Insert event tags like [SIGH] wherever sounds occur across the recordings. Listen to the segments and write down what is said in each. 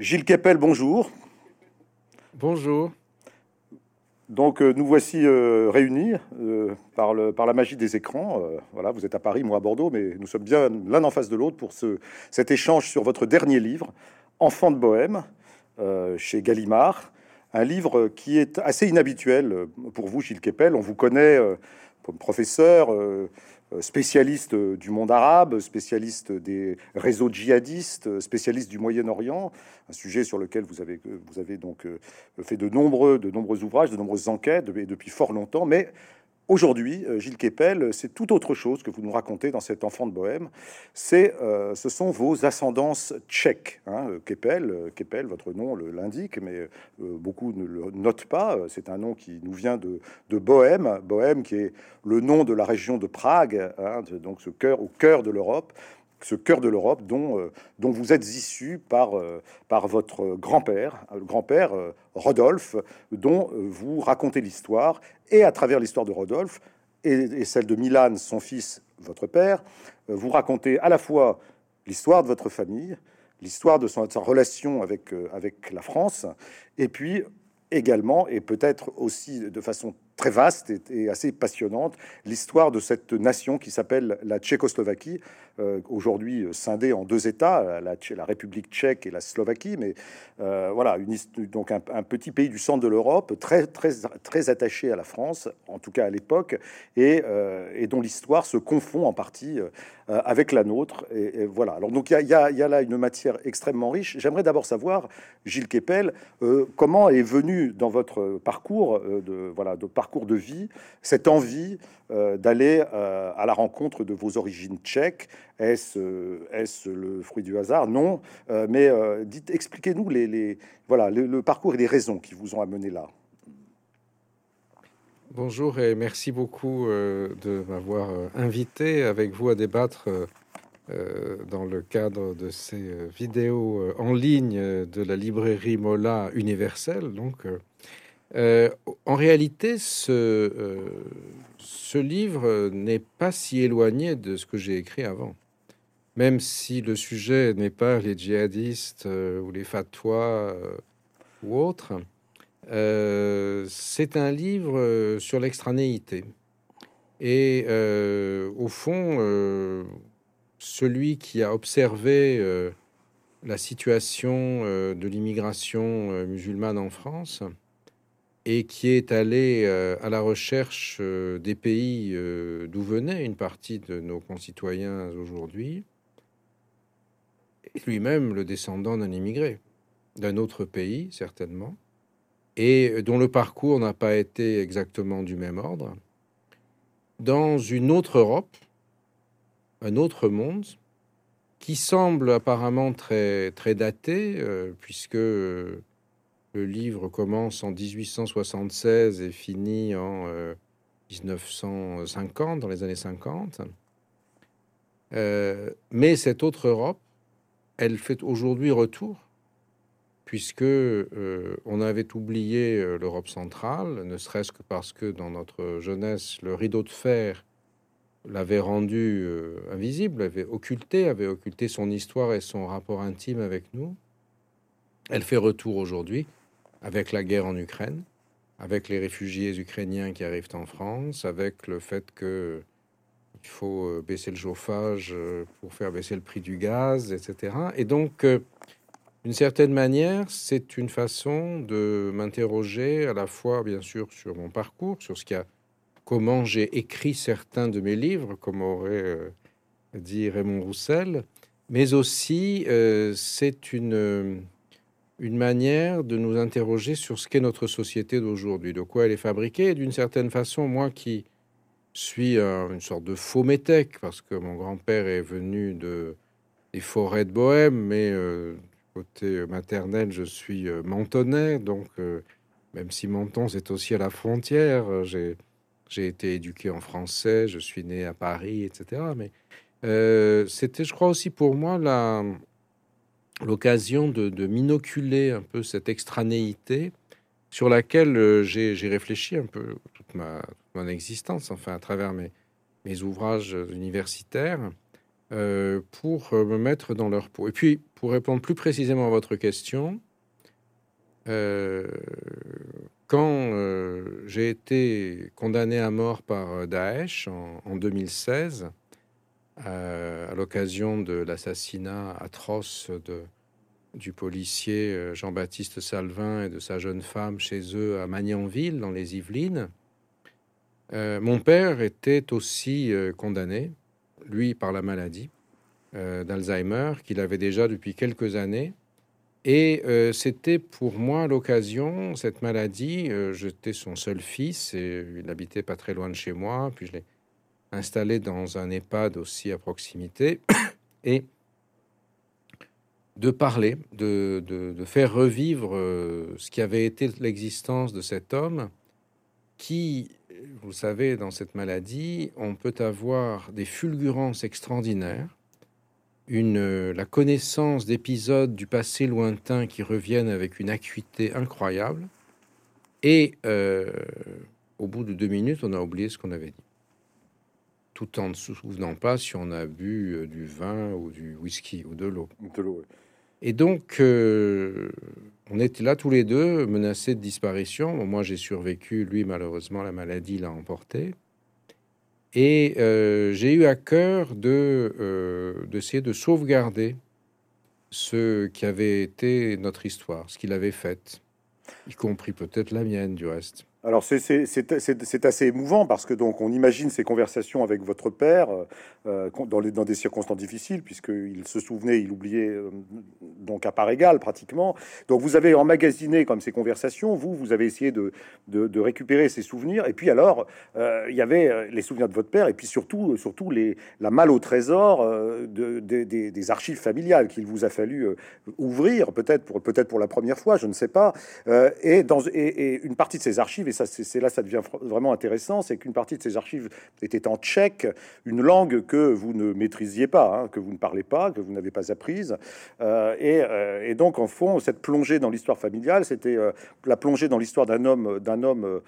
Gilles Kepel, bonjour. Bonjour. Donc euh, nous voici euh, réunis euh, par, le, par la magie des écrans. voilà, vous êtes à Paris, moi à Bordeaux, mais nous sommes bien l'un en face de l'autre pour ce, cet échange sur votre dernier livre, Enfant de Bohème, chez Gallimard. Un livre qui est assez inhabituel pour vous, Gilles Kepel. On vous connaît comme professeur, spécialiste du monde arabe, spécialiste des réseaux djihadistes, spécialiste du Moyen-Orient, un sujet sur lequel vous avez, donc euh, fait de nombreux, de nombreux ouvrages, de nombreuses enquêtes depuis fort longtemps, mais Aujourd'hui, euh, Gilles Kepel, c'est tout autre chose que vous nous racontez dans cet enfant de Bohème. C'est, euh, ce sont vos ascendances tchèques. Hein. Kepel, euh, Kepel, votre nom l'indique, mais beaucoup ne le notent pas. C'est un nom qui nous vient de, de, Bohème, Bohème qui est le nom de la région de Prague, hein, donc ce cœur au cœur de l'Europe ce cœur de l'Europe dont, euh, vous êtes issu par, euh, votre grand-père, le grand-père euh, Rodolphe, dont vous racontez l'histoire, et à travers l'histoire de Rodolphe et, celle de Milan, son fils, votre père, vous racontez à la fois l'histoire de votre famille, l'histoire de sa relation avec, avec la France, et puis également, et peut-être aussi de façon très vaste et, assez passionnante, l'histoire de cette nation qui s'appelle la Tchécoslovaquie, euh, aujourd'hui scindée en deux États, la, République tchèque et la Slovaquie, mais euh, voilà, une, donc un, petit pays du centre de l'Europe, très, très, très attaché à la France, en tout cas à l'époque, et, euh, dont l'histoire se confond en partie avec la nôtre. Et, voilà, alors donc il y, y, a là une matière extrêmement riche. J'aimerais d'abord savoir, Gilles Kepel, comment est venu dans votre parcours de, voilà, de parcours de vie cette envie d'aller à la rencontre de vos origines tchèques est-ce est le fruit du hasard? Non. Euh, mais euh, dites, expliquez-nous les, voilà, le, parcours et les raisons qui vous ont amené là. Bonjour et merci beaucoup euh, de m'avoir invité avec vous à débattre dans le cadre de ces vidéos en ligne de la librairie Mola universelle. Donc, en réalité, ce, ce livre n'est pas si éloigné de ce que j'ai écrit avant même si le sujet n'est pas les djihadistes euh, ou les fatwas euh, ou autres, euh, c'est un livre sur l'extranéité. Et au fond, celui qui a observé la situation de l'immigration musulmane en France et qui est allé à la recherche des pays d'où venait une partie de nos concitoyens aujourd'hui, lui-même le descendant d'un immigré, d'un autre pays certainement, et dont le parcours n'a pas été exactement du même ordre, dans une autre Europe, un autre monde, qui semble apparemment très, très daté, euh, puisque le livre commence en 1876 et finit en 1950, euh, dans les années 50. Euh, mais cette autre Europe elle fait aujourd'hui retour, puisque euh, on avait oublié l'Europe centrale, ne serait-ce que parce que dans notre jeunesse, le rideau de fer l'avait rendu invisible, avait occulté, avait occulté son histoire et son rapport intime avec nous. Elle fait retour aujourd'hui avec la guerre en Ukraine, avec les réfugiés ukrainiens qui arrivent en France, avec le fait que il faut euh, baisser le chauffage euh, pour faire baisser le prix du gaz, etc. Et donc, euh, d'une certaine manière, c'est une façon de m'interroger à la fois, bien sûr, sur mon parcours, sur ce qui a, comment j'ai écrit certains de mes livres, comme aurait dit Raymond Roussel, mais aussi c'est une une manière de nous interroger sur ce qu'est notre société d'aujourd'hui, de quoi elle est fabriquée. Et d'une certaine façon, moi qui suis une sorte de faux métèque parce que mon grand-père est venu de, des forêts de Bohème, mais euh, côté maternel, je suis euh, mentonais, donc euh, même si Menton c'est aussi à la frontière, euh, j'ai j'ai été éduqué en français, je suis né à Paris, etc. Mais c'était, je crois aussi pour moi la l'occasion de, m'inoculer un peu cette extranéité sur laquelle j'ai réfléchi un peu toute ma, mon existence, enfin à travers mes, mes ouvrages universitaires, pour me mettre dans leur peau. Et puis, pour répondre plus précisément à votre question, quand j'ai été condamné à mort par Daesh en 2016, à l'occasion de l'assassinat atroce du policier euh, Jean-Baptiste Salvin et de sa jeune femme chez eux à Magnanville, dans les Yvelines. Euh, mon père était aussi euh, condamné, lui, par la maladie d'Alzheimer, qu'il avait déjà depuis quelques années. Et c'était pour moi l'occasion, cette maladie, j'étais son seul fils et il habitait pas très loin de chez moi, puis je l'ai installé dans un EHPAD aussi à proximité. [COUGHS] Et de parler, de, de, faire revivre euh, ce qui avait été l'existence de cet homme qui, vous savez, dans cette maladie, on peut avoir des fulgurances extraordinaires, une, la connaissance d'épisodes du passé lointain qui reviennent avec une acuité incroyable, et euh, au bout de deux minutes, on a oublié ce qu'on avait dit tout en ne se souvenant pas si on a bu euh, du vin ou du whisky ou de l'eau. Et donc, euh, on était là tous les deux, menacés de disparition. Moi, j'ai survécu. Lui, malheureusement, la maladie l'a emporté. Et euh, j'ai eu à cœur de d'essayer de sauvegarder ce qui avait été notre histoire, ce qu'il avait fait, y compris peut-être la mienne du reste. Alors c'est assez émouvant parce que donc on imagine ces conversations avec votre père euh, dans, les, dans, des circonstances difficiles puisqu'il se souvenait, il oubliait euh, donc à part égale pratiquement. Donc vous avez emmagasiné comme ces conversations, vous vous avez essayé de, de, récupérer ces souvenirs et puis alors euh, il y avait les souvenirs de votre père et puis surtout surtout les la malle au trésor de, des archives familiales qu'il vous a fallu ouvrir peut-être pour peut-être pour la première fois, je ne sais pas. et dans et une partie de ces archives c'est là ça devient vraiment intéressant, c'est qu'une partie de ces archives était en tchèque, une langue que vous ne maîtrisiez pas, hein, que vous ne parlez pas, que vous n'avez pas apprise. Euh, euh, et, donc, en fond, cette plongée dans l'histoire familiale, c'était euh, la plongée dans l'histoire d'un homme, d'un homme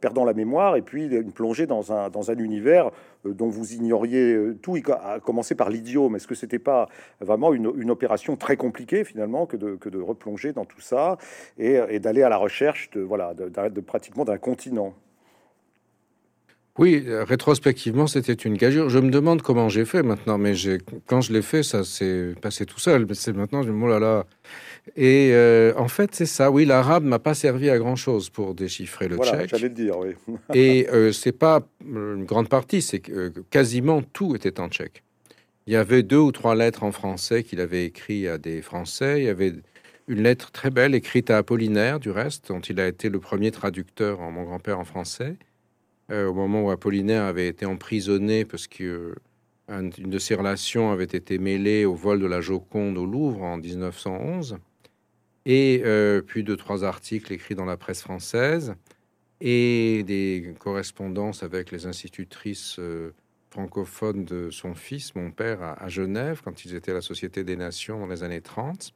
perdant la mémoire, et puis une plongée dans un, dans un univers dont vous ignoriez tout, à commencer par l'idiome. Est-ce que c'était pas vraiment une, opération très compliquée finalement que de, replonger dans tout ça et, d'aller à la recherche de, voilà, de, de d'un continent. Oui, rétrospectivement, c'était une gageure. Je me demande comment j'ai fait maintenant, mais quand je l'ai fait, ça s'est passé tout seul. C'est maintenant, je me dis, oh là là. Et euh, en fait, c'est ça. Oui, l'arabe m'a pas servi à grand chose pour déchiffrer le voilà, J'allais le dire, oui. [LAUGHS] et euh, c'est pas une grande partie, c'est que euh, quasiment tout était en tchèque. Il y avait deux ou trois lettres en français qu'il avait écrit à des Français. Il y avait une lettre très belle écrite à Apollinaire, du reste, dont il a été le premier traducteur en mon grand-père en français, euh, au moment où Apollinaire avait été emprisonné parce que une de ses relations avait été mêlée au vol de la Joconde au Louvre en 1911, et euh, puis deux trois articles écrits dans la presse française et des correspondances avec les institutrices euh, francophones de son fils, mon père, à, à Genève, quand ils étaient à la Société des Nations dans les années 30.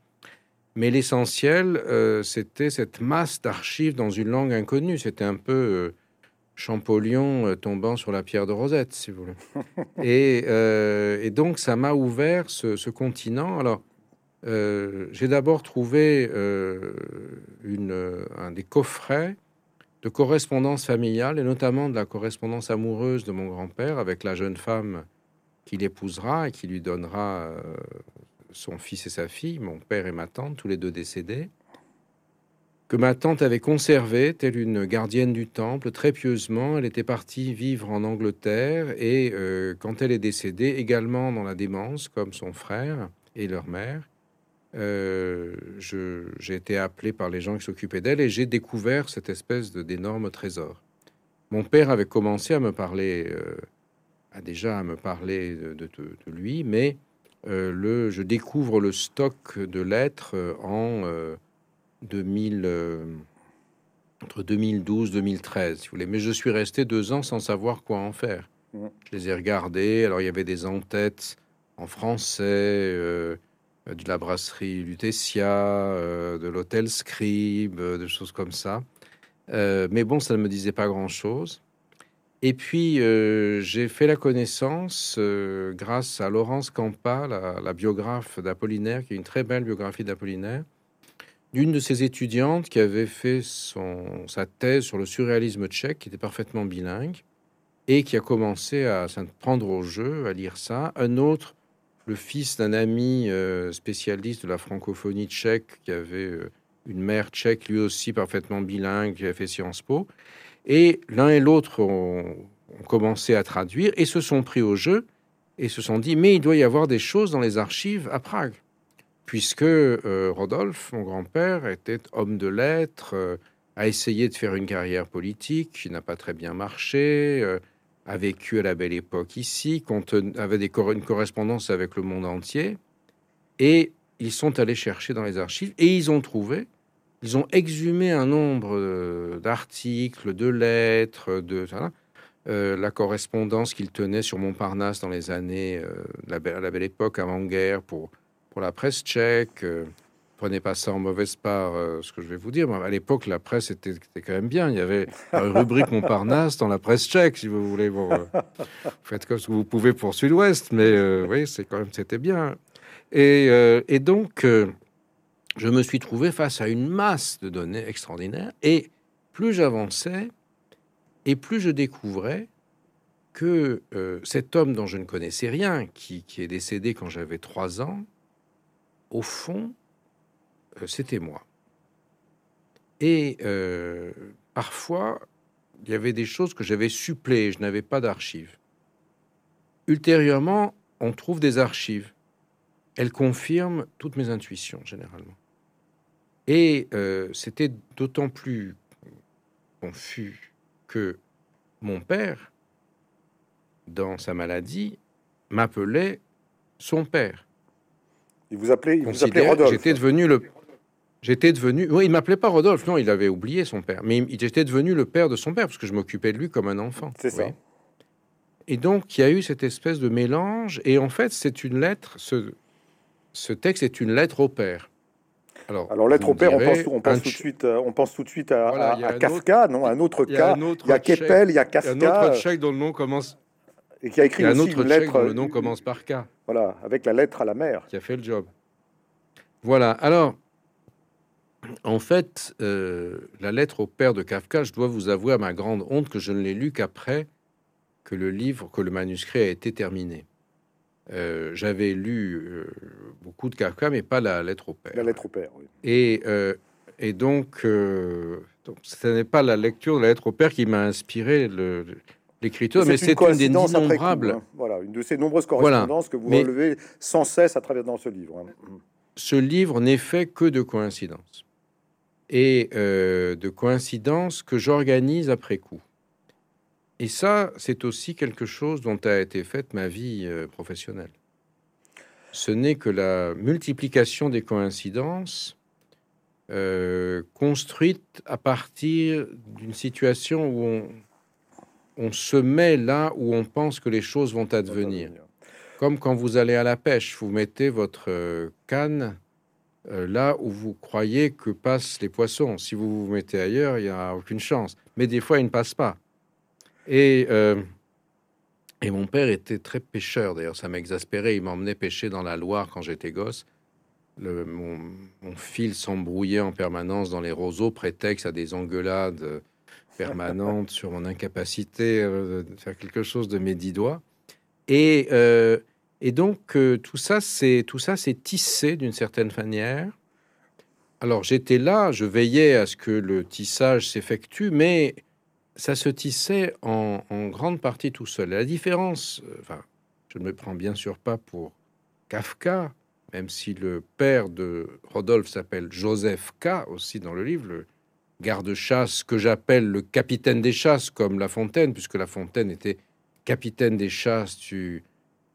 Mais l'essentiel, euh, c'était cette masse d'archives dans une langue inconnue. C'était un peu euh, Champollion euh, tombant sur la pierre de Rosette, si vous voulez. [LAUGHS] et, donc, ça m'a ouvert ce, continent. Alors, j'ai d'abord trouvé une, un des coffrets de correspondance familiale, et notamment de la correspondance amoureuse de mon grand-père avec la jeune femme qu'il épousera et qui lui donnera son fils et sa fille, mon père et ma tante, tous les deux décédés, que ma tante avait conservé, telle une gardienne du temple, très pieusement. Elle était partie vivre en Angleterre et euh, quand elle est décédée, également dans la démence, comme son frère et leur mère, euh, j'ai été appelé par les gens qui s'occupaient d'elle et j'ai découvert cette espèce d'énorme trésor. Mon père avait commencé à me parler, euh, a déjà à me parler de lui, mais euh, le, je découvre le stock de lettres euh, en 2000, euh, entre 2012 2013, si vous voulez. Mais je suis resté deux ans sans savoir quoi en faire. Mmh. Je les ai regardés. Alors il y avait des en-têtes en français, de la brasserie Lutetia, de l'hôtel Scribe, des choses comme ça. mais bon, ça ne me disait pas grand-chose. Et puis, euh, j'ai fait la connaissance, euh, grâce à Laurence Campa, la, biographe d'Apollinaire, qui est une très belle biographie d'Apollinaire, d'une de ses étudiantes qui avait fait son, sa thèse sur le surréalisme tchèque, qui était parfaitement bilingue, et qui a commencé à s'en prendre au jeu, à lire ça. Un autre, le fils d'un ami euh, spécialiste de la francophonie tchèque, qui avait une mère tchèque, lui aussi parfaitement bilingue, qui a fait Sciences Po. Et l'un et l'autre ont, commencé à traduire et se sont pris au jeu et se sont dit, mais il doit y avoir des choses dans les archives à Prague. Puisque euh, Rodolphe, mon grand-père, était homme de lettres, euh, a essayé de faire une carrière politique qui n'a pas très bien marché, euh, a vécu à la belle époque ici, avait des une correspondance avec le monde entier, et ils sont allés chercher dans les archives et ils ont trouvé, ils ont exhumé un nombre d'articles, de lettres, de la correspondance qu'il tenait sur Montparnasse dans les années, à la belle époque avant-guerre, pour pour la presse tchèque. Euh, prenez pas ça en mauvaise part, euh, ce que je vais vous dire. À l'époque, la presse était, quand même bien. Il y avait une rubrique Montparnasse dans la presse tchèque, si vous voulez. Bon, euh, faites comme vous pouvez pour Sud-Ouest, mais oui, c'est quand même, c'était bien. Et donc, je me suis trouvé face à une masse de données extraordinaires. Et plus j'avançais, et plus je découvrais que cet homme dont je ne connaissais rien, qui, qui est décédé quand j'avais trois ans, au fond, euh, c'était moi. Et euh, parfois, il y avait des choses que j'avais suppléées, je n'avais pas d'archives. Ultérieurement, on trouve des archives. Elles confirment toutes mes intuitions, généralement. Et euh, c'était d'autant plus confus que mon père, dans sa maladie, m'appelait son père. Il vous appelait, il vous appelait Rodolphe. J'étais devenu le. J'étais devenu. Oui, il m'appelait pas Rodolphe. Non, il avait oublié son père. Mais j'étais devenu le père de son père parce que je m'occupais de lui comme un enfant. C'est ça. Et donc, il y a eu cette espèce de mélange. Et en fait, c'est une lettre. Ce, ce texte est une lettre au père. Alors, Alors lettre au père, on pense, on pense tout de suite, euh, on pense tout de suite à, à, Kafka, non Un autre cas. Il y a Keppel, il y a Kafka. Il y a un autre tchèque dont le nom commence et qui a écrit un aussi autre une lettre. Dont le nom commence par K. Voilà, avec la lettre à la mère. Qui a fait le job. Voilà. Alors, en fait, euh, la lettre au père de Kafka, je dois vous avouer à ma grande honte que je ne l'ai lu qu'après que le livre, que le manuscrit a été terminé. Euh, j'avais lu euh, beaucoup de Kafka, mais pas la lettre au père. La lettre au père, oui. Et, et donc, donc, ce n'est pas la lecture de la lettre au père qui m'a inspiré le, l'écriture, mais c'est une, des innombrables. Hein. Voilà, une de ces nombreuses correspondances que vous relevez sans cesse à travers dans ce livre. Hein. Ce livre n'est fait que de coïncidences et euh, de coïncidences que j'organise après coup. Et ça, c'est aussi quelque chose dont a été faite ma vie euh, professionnelle. Ce n'est que la multiplication des coïncidences euh, construite à partir d'une situation où on, on se met là où on pense que les choses vont advenir. Comme quand vous allez à la pêche, vous mettez votre euh, canne là où vous croyez que passent les poissons. Si vous vous mettez ailleurs, il n'y a aucune chance. Mais des fois, ils ne passent pas. Et, euh, et mon père était très pêcheur, d'ailleurs, ça m'exaspérait. Il m'emmenait pêcher dans la Loire quand j'étais gosse. Le, mon, fil s'embrouillait en permanence dans les roseaux, prétexte à des engueulades permanente sur mon incapacité euh, de faire quelque chose de mes dix doigts. Et, euh, et donc, euh, tout ça, c'est tout ça, c'est tissé d'une certaine manière. Alors, j'étais là, je veillais à ce que le tissage s'effectue, mais ça se tissait en, en, grande partie tout seul. La différence, enfin, je ne me prends bien sûr pas pour Kafka, même si le père de Rodolphe s'appelle Joseph K. aussi dans le livre, le, garde-chasse que j'appelle le capitaine des chasses, comme La Fontaine, puisque La Fontaine était capitaine des chasses du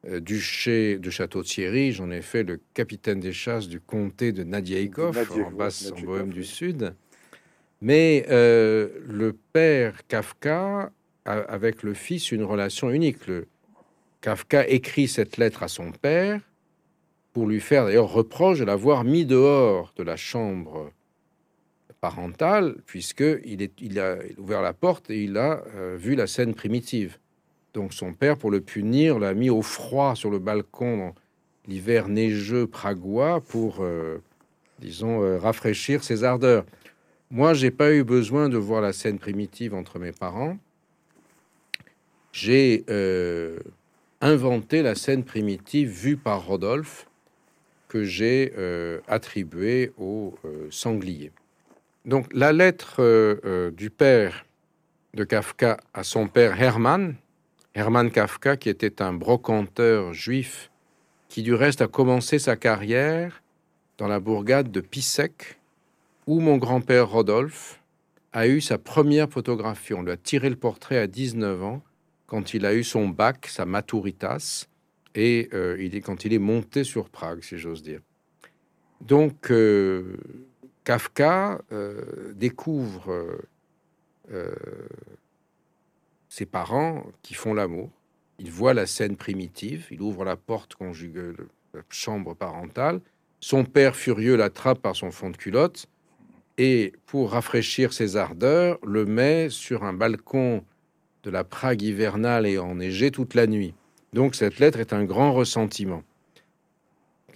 euh, duché de Château-Thierry. J'en ai fait le capitaine des chasses du comté de Nadiaïkov, en basse en Bohème du Sud. Mais euh, le père Kafka a avec le fils une relation unique. Le, Kafka écrit cette lettre à son père pour lui faire d'ailleurs reproche de l'avoir mis dehors de la chambre parentale, puisqu'il il a ouvert la porte et il a euh, vu la scène primitive. Donc son père, pour le punir, l'a mis au froid sur le balcon l'hiver neigeux pragois pour, euh, disons, rafraîchir ses ardeurs. Moi, j'ai pas eu besoin de voir la scène primitive entre mes parents. J'ai euh, inventé la scène primitive vue par Rodolphe que j'ai attribuée au sanglier. Donc la lettre du père de Kafka à son père Hermann, Hermann Kafka, qui était un brocanteur juif qui du reste a commencé sa carrière dans la bourgade de Pissek, où mon grand-père Rodolphe a eu sa première photographie. On lui a tiré le portrait à 19 ans, quand il a eu son bac, sa maturitas, et euh, quand il est monté sur Prague, si j'ose dire. Donc, euh, Kafka euh, découvre ses parents qui font l'amour, il voit la scène primitive, il ouvre la porte conjugale, la chambre parentale. Son père furieux l'attrape par son fond de culotte et, pour rafraîchir ses ardeurs, le met sur un balcon de la Prague hivernale et enneigée toute la nuit. Donc cette lettre est un grand ressentiment.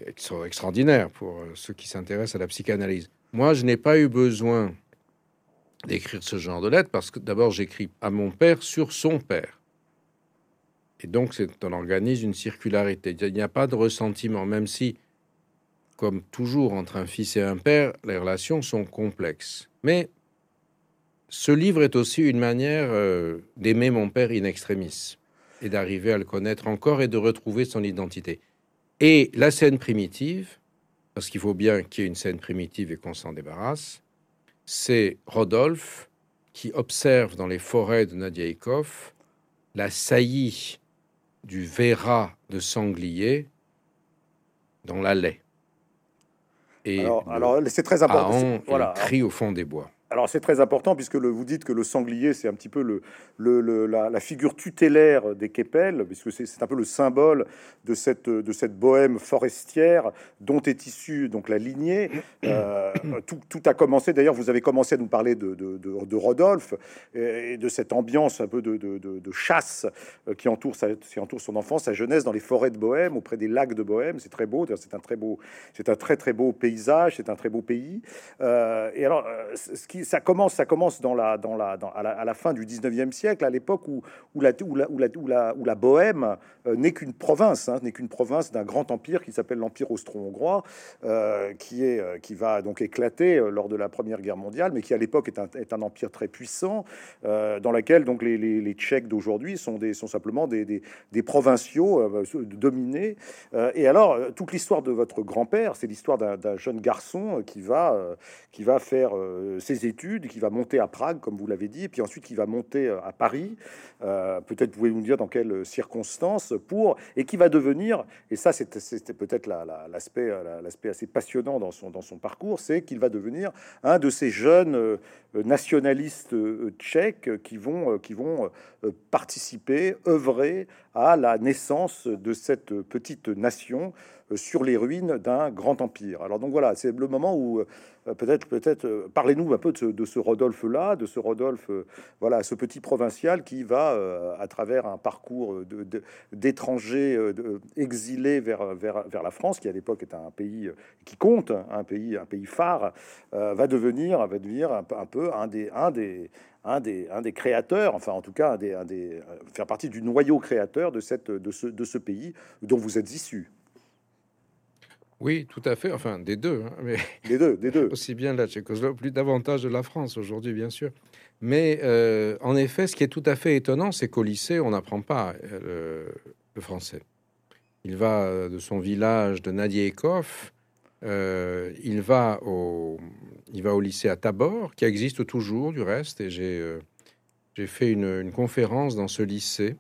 Extraordinaire pour euh, ceux qui s'intéressent à la psychanalyse. Moi, je n'ai pas eu besoin d'écrire ce genre de lettre parce que d'abord j'écris à mon père sur son père. Et donc, on organise une circularité. Il n'y a pas de ressentiment, même si, comme toujours entre un fils et un père, les relations sont complexes. Mais ce livre est aussi une manière euh, d'aimer mon père in extremis et d'arriver à le connaître encore et de retrouver son identité. Et la scène primitive, parce qu'il faut bien qu'il y ait une scène primitive et qu'on s'en débarrasse, c'est Rodolphe qui observe dans les forêts de Nadiaïkov la saillie du verra de sanglier dans la lait. Et alors, c'est très important. Voilà. crie au fond des bois. Alors c'est très important puisque vous dites que le sanglier c'est un petit peu le, la, figure tutélaire des Kepel, puisque c'est un peu le symbole de cette, de cette bohème forestière dont est issue donc la lignée. Euh, tout, a commencé, d'ailleurs vous avez commencé à nous parler de, de, de Rodolphe et, de cette ambiance un peu de, chasse euh, qui entoure, sa, qui entoure son enfance, sa jeunesse dans les forêts de Bohème, auprès des lacs de Bohème. C'est très beau, c'est un très beau, c'est un très très beau paysage, c'est un très beau pays. Euh, et alors ce qui ça commence, ça commence dans la, dans la, à, la, fin du 19e siècle, à l'époque où, où, la, où, où, la, où, la, Bohème euh, n'est qu'une province, hein, n'est qu'une province d'un grand empire qui s'appelle l'Empire austro-hongrois, euh, qui, est, euh, qui va donc éclater lors de la Première Guerre mondiale, mais qui à l'époque est un, empire très puissant, dans lequel donc les, Tchèques d'aujourd'hui sont, sont simplement des, des, des provinciaux dominés. et alors, toute l'histoire de votre grand-père, c'est l'histoire d'un jeune garçon qui va, qui va faire ses qui va monter à Prague, comme vous l'avez dit, et puis ensuite qui va monter euh, à Paris. Euh, peut-être pouvez vous dire dans quelles circonstances pour et qui va devenir. Et ça, c'était peut-être l'aspect l'aspect assez passionnant dans son dans son parcours, c'est qu'il va devenir un de ces jeunes euh, nationalistes tchèques qui vont qui vont participer, œuvrer à la naissance de cette petite nation sur les ruines d'un grand empire. Alors donc voilà, c'est le moment où euh, peut-être, peut-être, euh, parlez-nous un peu de ce, Rodolphe-là, de ce Rodolphe, euh, voilà, ce petit provincial qui va, à travers un parcours d'étrangers exilés vers, la France, qui à l'époque est un pays qui compte, un pays, un pays phare, va devenir, va devenir un, peu un des, un des, un des, un des créateurs, enfin en tout cas un des, un des, faire partie du noyau créateur de, cette, de, ce, de ce pays dont vous êtes issu. Oui, tout à fait. Enfin, des deux. Hein, mais des deux, des deux. [LAUGHS] Aussi bien la Tchécoslovaquie, plus davantage de la France aujourd'hui, bien sûr. Mais euh, en effet, ce qui est tout à fait étonnant, c'est qu'au lycée, on n'apprend pas euh, le, français. Il va euh, de son village de Nadiekov, il, va au, il va au lycée à Tabor, qui existe toujours du reste, et j'ai j'ai fait une, une, conférence dans ce lycée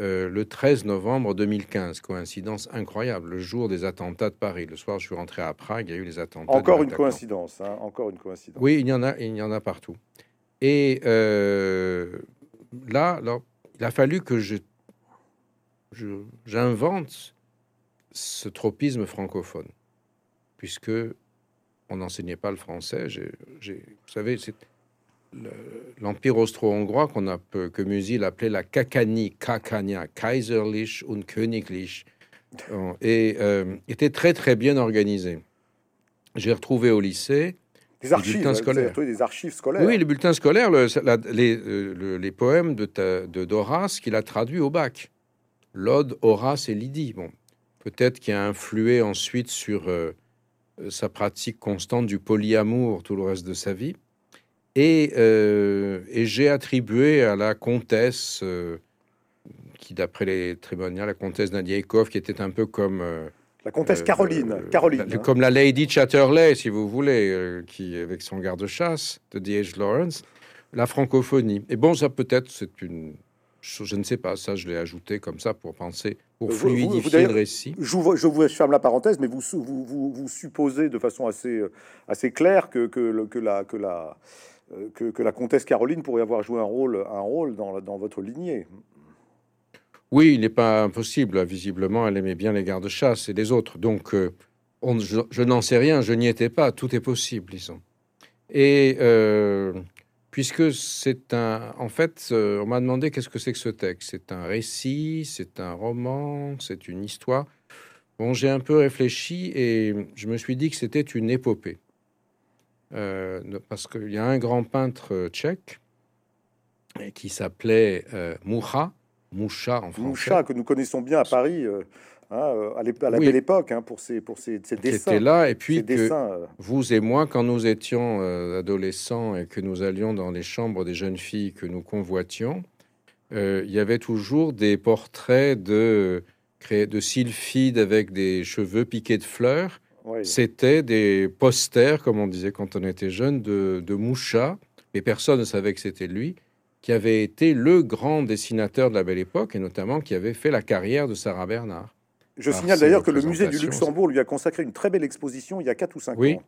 euh, le 13 novembre 2015. Coïncidence incroyable, le jour des attentats de Paris. Le soir, je suis rentré à Prague, il y a eu les attentats. Encore une coïncidence, hein, encore une coïncidence. Oui, il y en a, il y en a partout. Et euh, là, il a fallu que je, j'invente ce tropisme francophone, puisque on n'enseignait pas le français. vous savez, c'est l'empire austro-hongrois qu'on a que Musil appelait la Kakani, Kakania, Kaiserlich und Königlich, et euh, était très très bien organisé. J'ai retrouvé au lycée des archives, scolaires. des archives scolaires. Oui, les bulletins scolaires, les, les, poèmes de d'Horace qu'il a traduits au bac. L'ode, Horace et Lydie. Bon, peut-être qu'il a influé ensuite sur euh, sa pratique constante du polyamour tout le reste de sa vie. Et, euh, et j'ai attribué à la comtesse, euh, qui d'après les tribunaux, la comtesse Nadiaïkov, qui était un peu comme... Euh, la comtesse Caroline, Caroline comme la Lady Chatterley, si vous voulez, qui avec son garde-chasse de D.H. Lawrence, la francophonie. Et bon, ça peut-être, c'est une je ne sais pas, ça je l'ai ajouté comme ça pour penser, pour fluidifier le récit. Je vous, je vous, ferme la parenthèse, mais vous, vous, vous, supposez de façon assez, assez claire que, que, que la, que la, euh, que, la comtesse Caroline pourrait avoir joué un rôle, un rôle dans, votre lignée. Oui, il n'est pas impossible. Visiblement, elle aimait bien les gardes-chasse et les autres. Donc, euh, je, n'en sais rien, je n'y étais pas. Tout est possible, disons. Et euh, puisque c'est un... En fait, on m'a demandé qu'est-ce que c'est que ce texte. C'est un récit, c'est un roman, c'est une histoire. Bon, j'ai un peu réfléchi et je me suis dit que c'était une épopée. Euh, parce qu'il y a un grand peintre euh, tchèque qui s'appelait euh, Moucha, Moucha en français. Moucha, que nous connaissons bien à Paris. Hein, à, la belle époque, hein, pour ses, pour ses, dessins. était là, et puis vous et moi, quand nous étions adolescents et que nous allions dans les chambres des jeunes filles que nous convoitions, il y avait toujours des portraits de, de sylphides avec des cheveux piqués de fleurs c'était des posters, comme on disait quand on était jeune, de, de Moucha, mais personne ne savait que c'était lui, qui avait été le grand dessinateur de la Belle Époque et notamment qui avait fait la carrière de Sarah Bernard. Je signale d'ailleurs que le musée du Luxembourg lui a consacré une très belle exposition il y a 4 ou 5 oui. ans,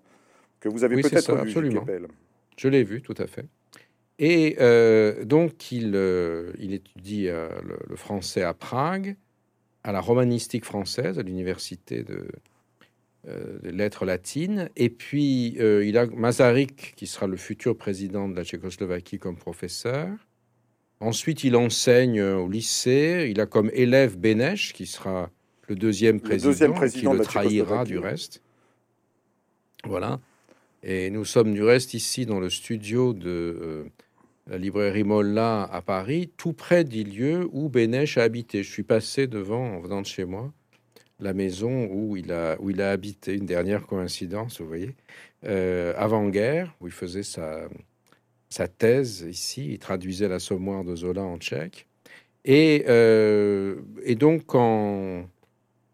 que vous avez peut-être vu. Absolument. Je l'ai vu, tout à fait. Et euh, donc, il, euh, il étudie euh, le, français à Prague, à la romanistique française, à l'université de, euh, lettres latines. Et puis, euh, il a Masaryk, qui sera le futur président de la Tchécoslovaquie, comme professeur. Ensuite, il enseigne au lycée. Il a comme élève Benech, qui sera le deuxième président, deuxième président qui le trahira du reste. Voilà. Et nous sommes du reste ici dans le studio de euh, la librairie Molla à Paris, tout près du lieu où Benech a habité. Je suis passé devant en venant de chez moi la maison où il a, où il a habité, une dernière coïncidence, vous voyez, euh, avant-guerre, où il faisait sa, sa thèse ici, il traduisait l'assommoir de Zola en tchèque. Et, euh, et donc, quand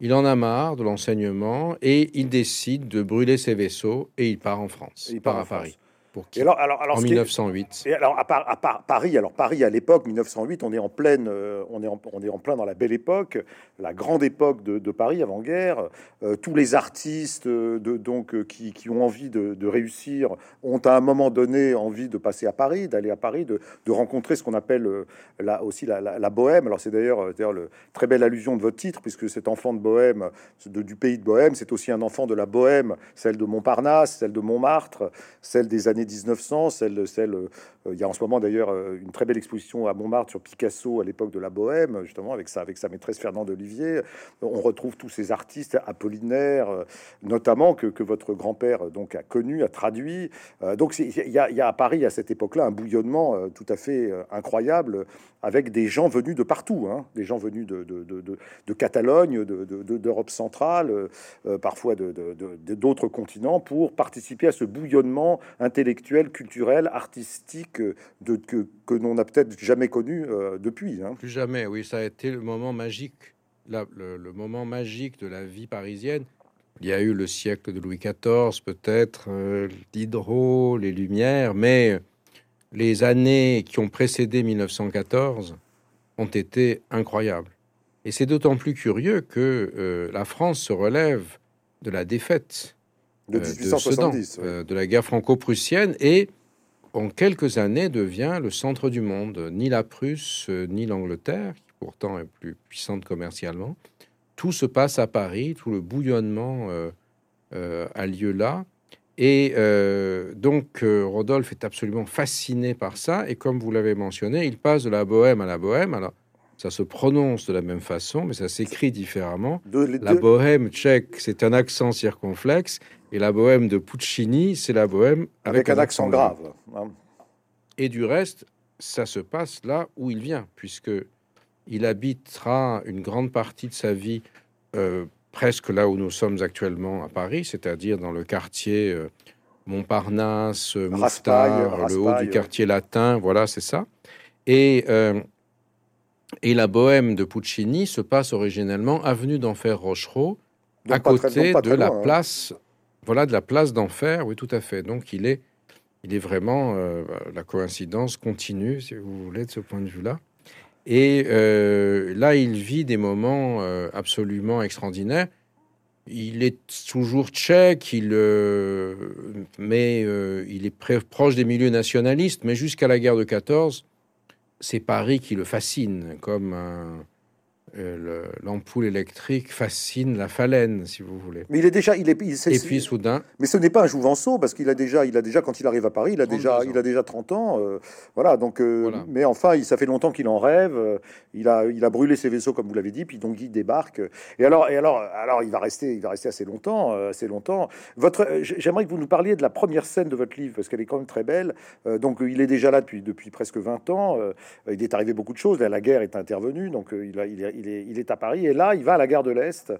il en a marre de l'enseignement, et il décide de brûler ses vaisseaux, et il part en France, il part, à Paris. Pour qui alors, alors, alors, en 1908. et alors, à, à, Paris, alors Paris à l'époque, 1908, on est en pleine, euh, on est en, on est en plein dans la belle époque, la grande époque de, de Paris avant-guerre. Euh, tous les artistes euh, de, donc qui, qui, ont envie de, de, réussir ont à un moment donné envie de passer à Paris, d'aller à Paris, de, rencontrer ce qu'on appelle là aussi la, la, bohème. Alors c'est d'ailleurs, d'ailleurs le très belle allusion de votre titre, puisque cet enfant de bohème, du pays de bohème, c'est aussi un enfant de la bohème, celle de Montparnasse, celle de Montmartre, celle des années 1900, celle, celle, euh, il y a en ce moment d'ailleurs euh, une très belle exposition à Montmartre sur Picasso à l'époque de la Bohème, justement avec sa, avec sa maîtresse Fernande Olivier. On retrouve tous ces artistes apollinaires, euh, notamment que, que votre grand-père donc a connu, a traduit. donc il y, a, à Paris à cette époque-là un bouillonnement tout à fait incroyable avec des gens venus de partout, hein, des gens venus de, de, de, de Catalogne, d'Europe centrale, parfois d'autres continents, pour participer à ce bouillonnement intellectuel, culturel, artistique de, que, que l'on n'a peut-être jamais connu euh, depuis. Hein. Plus jamais, oui, ça a été le moment magique, la, le, moment magique de la vie parisienne. Il y a eu le siècle de Louis XIV, peut-être, euh, Diderot, les Lumières, mais les années qui ont précédé 1914 ont été incroyables. Et c'est d'autant plus curieux que euh, la France se relève de la défaite de 1870, euh, de, la guerre franco-prussienne et en quelques années devient le centre du monde. Ni la Prusse, euh, ni l'Angleterre, qui pourtant est plus puissante commercialement. Tout se passe à Paris, tout le bouillonnement euh, a lieu là. Et euh, donc, euh, Rodolphe est absolument fasciné par ça. Et comme vous l'avez mentionné, il passe de la bohème à la bohème. Alors, ça se prononce de la même façon, mais ça s'écrit différemment. la bohème tchèque, c'est un accent circonflexe. Et la bohème de Puccini, c'est la bohème avec, un, accent, grave. Et du reste, ça se passe là où il vient, puisque il habitera une grande partie de sa vie euh, presque là où nous sommes actuellement à Paris, c'est-à-dire dans le quartier euh, Montparnasse, Mouffetard, le haut du quartier latin, voilà, c'est ça. Et, euh, et la bohème de Puccini se passe originellement avenue d'Enfer Rochereau, à côté de la hein. place, voilà, de la place d'Enfer, oui, tout à fait. Donc il est, il est vraiment, euh, la coïncidence continue, si vous voulez, de ce point de vue-là. Et euh, là, il vit des moments euh, absolument extraordinaires. Il est toujours tchèque, il, mais il est proche des milieux nationalistes. Mais jusqu'à la guerre de 14, c'est Paris qui le fascine, comme un, l'ampoule électrique fascine la phalène, si vous voulez. Mais il est déjà, il est, et puis soudain. Mais ce n'est pas un jouvenceau parce qu'il a déjà, il a déjà quand il arrive à Paris, il a déjà, il a déjà 30 ans, euh, voilà. Donc, euh, mais enfin, il, ça fait longtemps qu'il en rêve. il a, il a brûlé ses vaisseaux comme vous l'avez dit, puis donc il débarque. Et alors, et alors, alors, il va rester, il va rester assez longtemps, assez longtemps. Votre, j'aimerais que vous nous parliez de la première scène de votre livre parce qu'elle est quand même très belle. donc, il est déjà là depuis depuis presque 20 ans. il est arrivé beaucoup de choses. La guerre est intervenue, donc il a, il a il est, à Paris et là, il va à la gare de l'Est,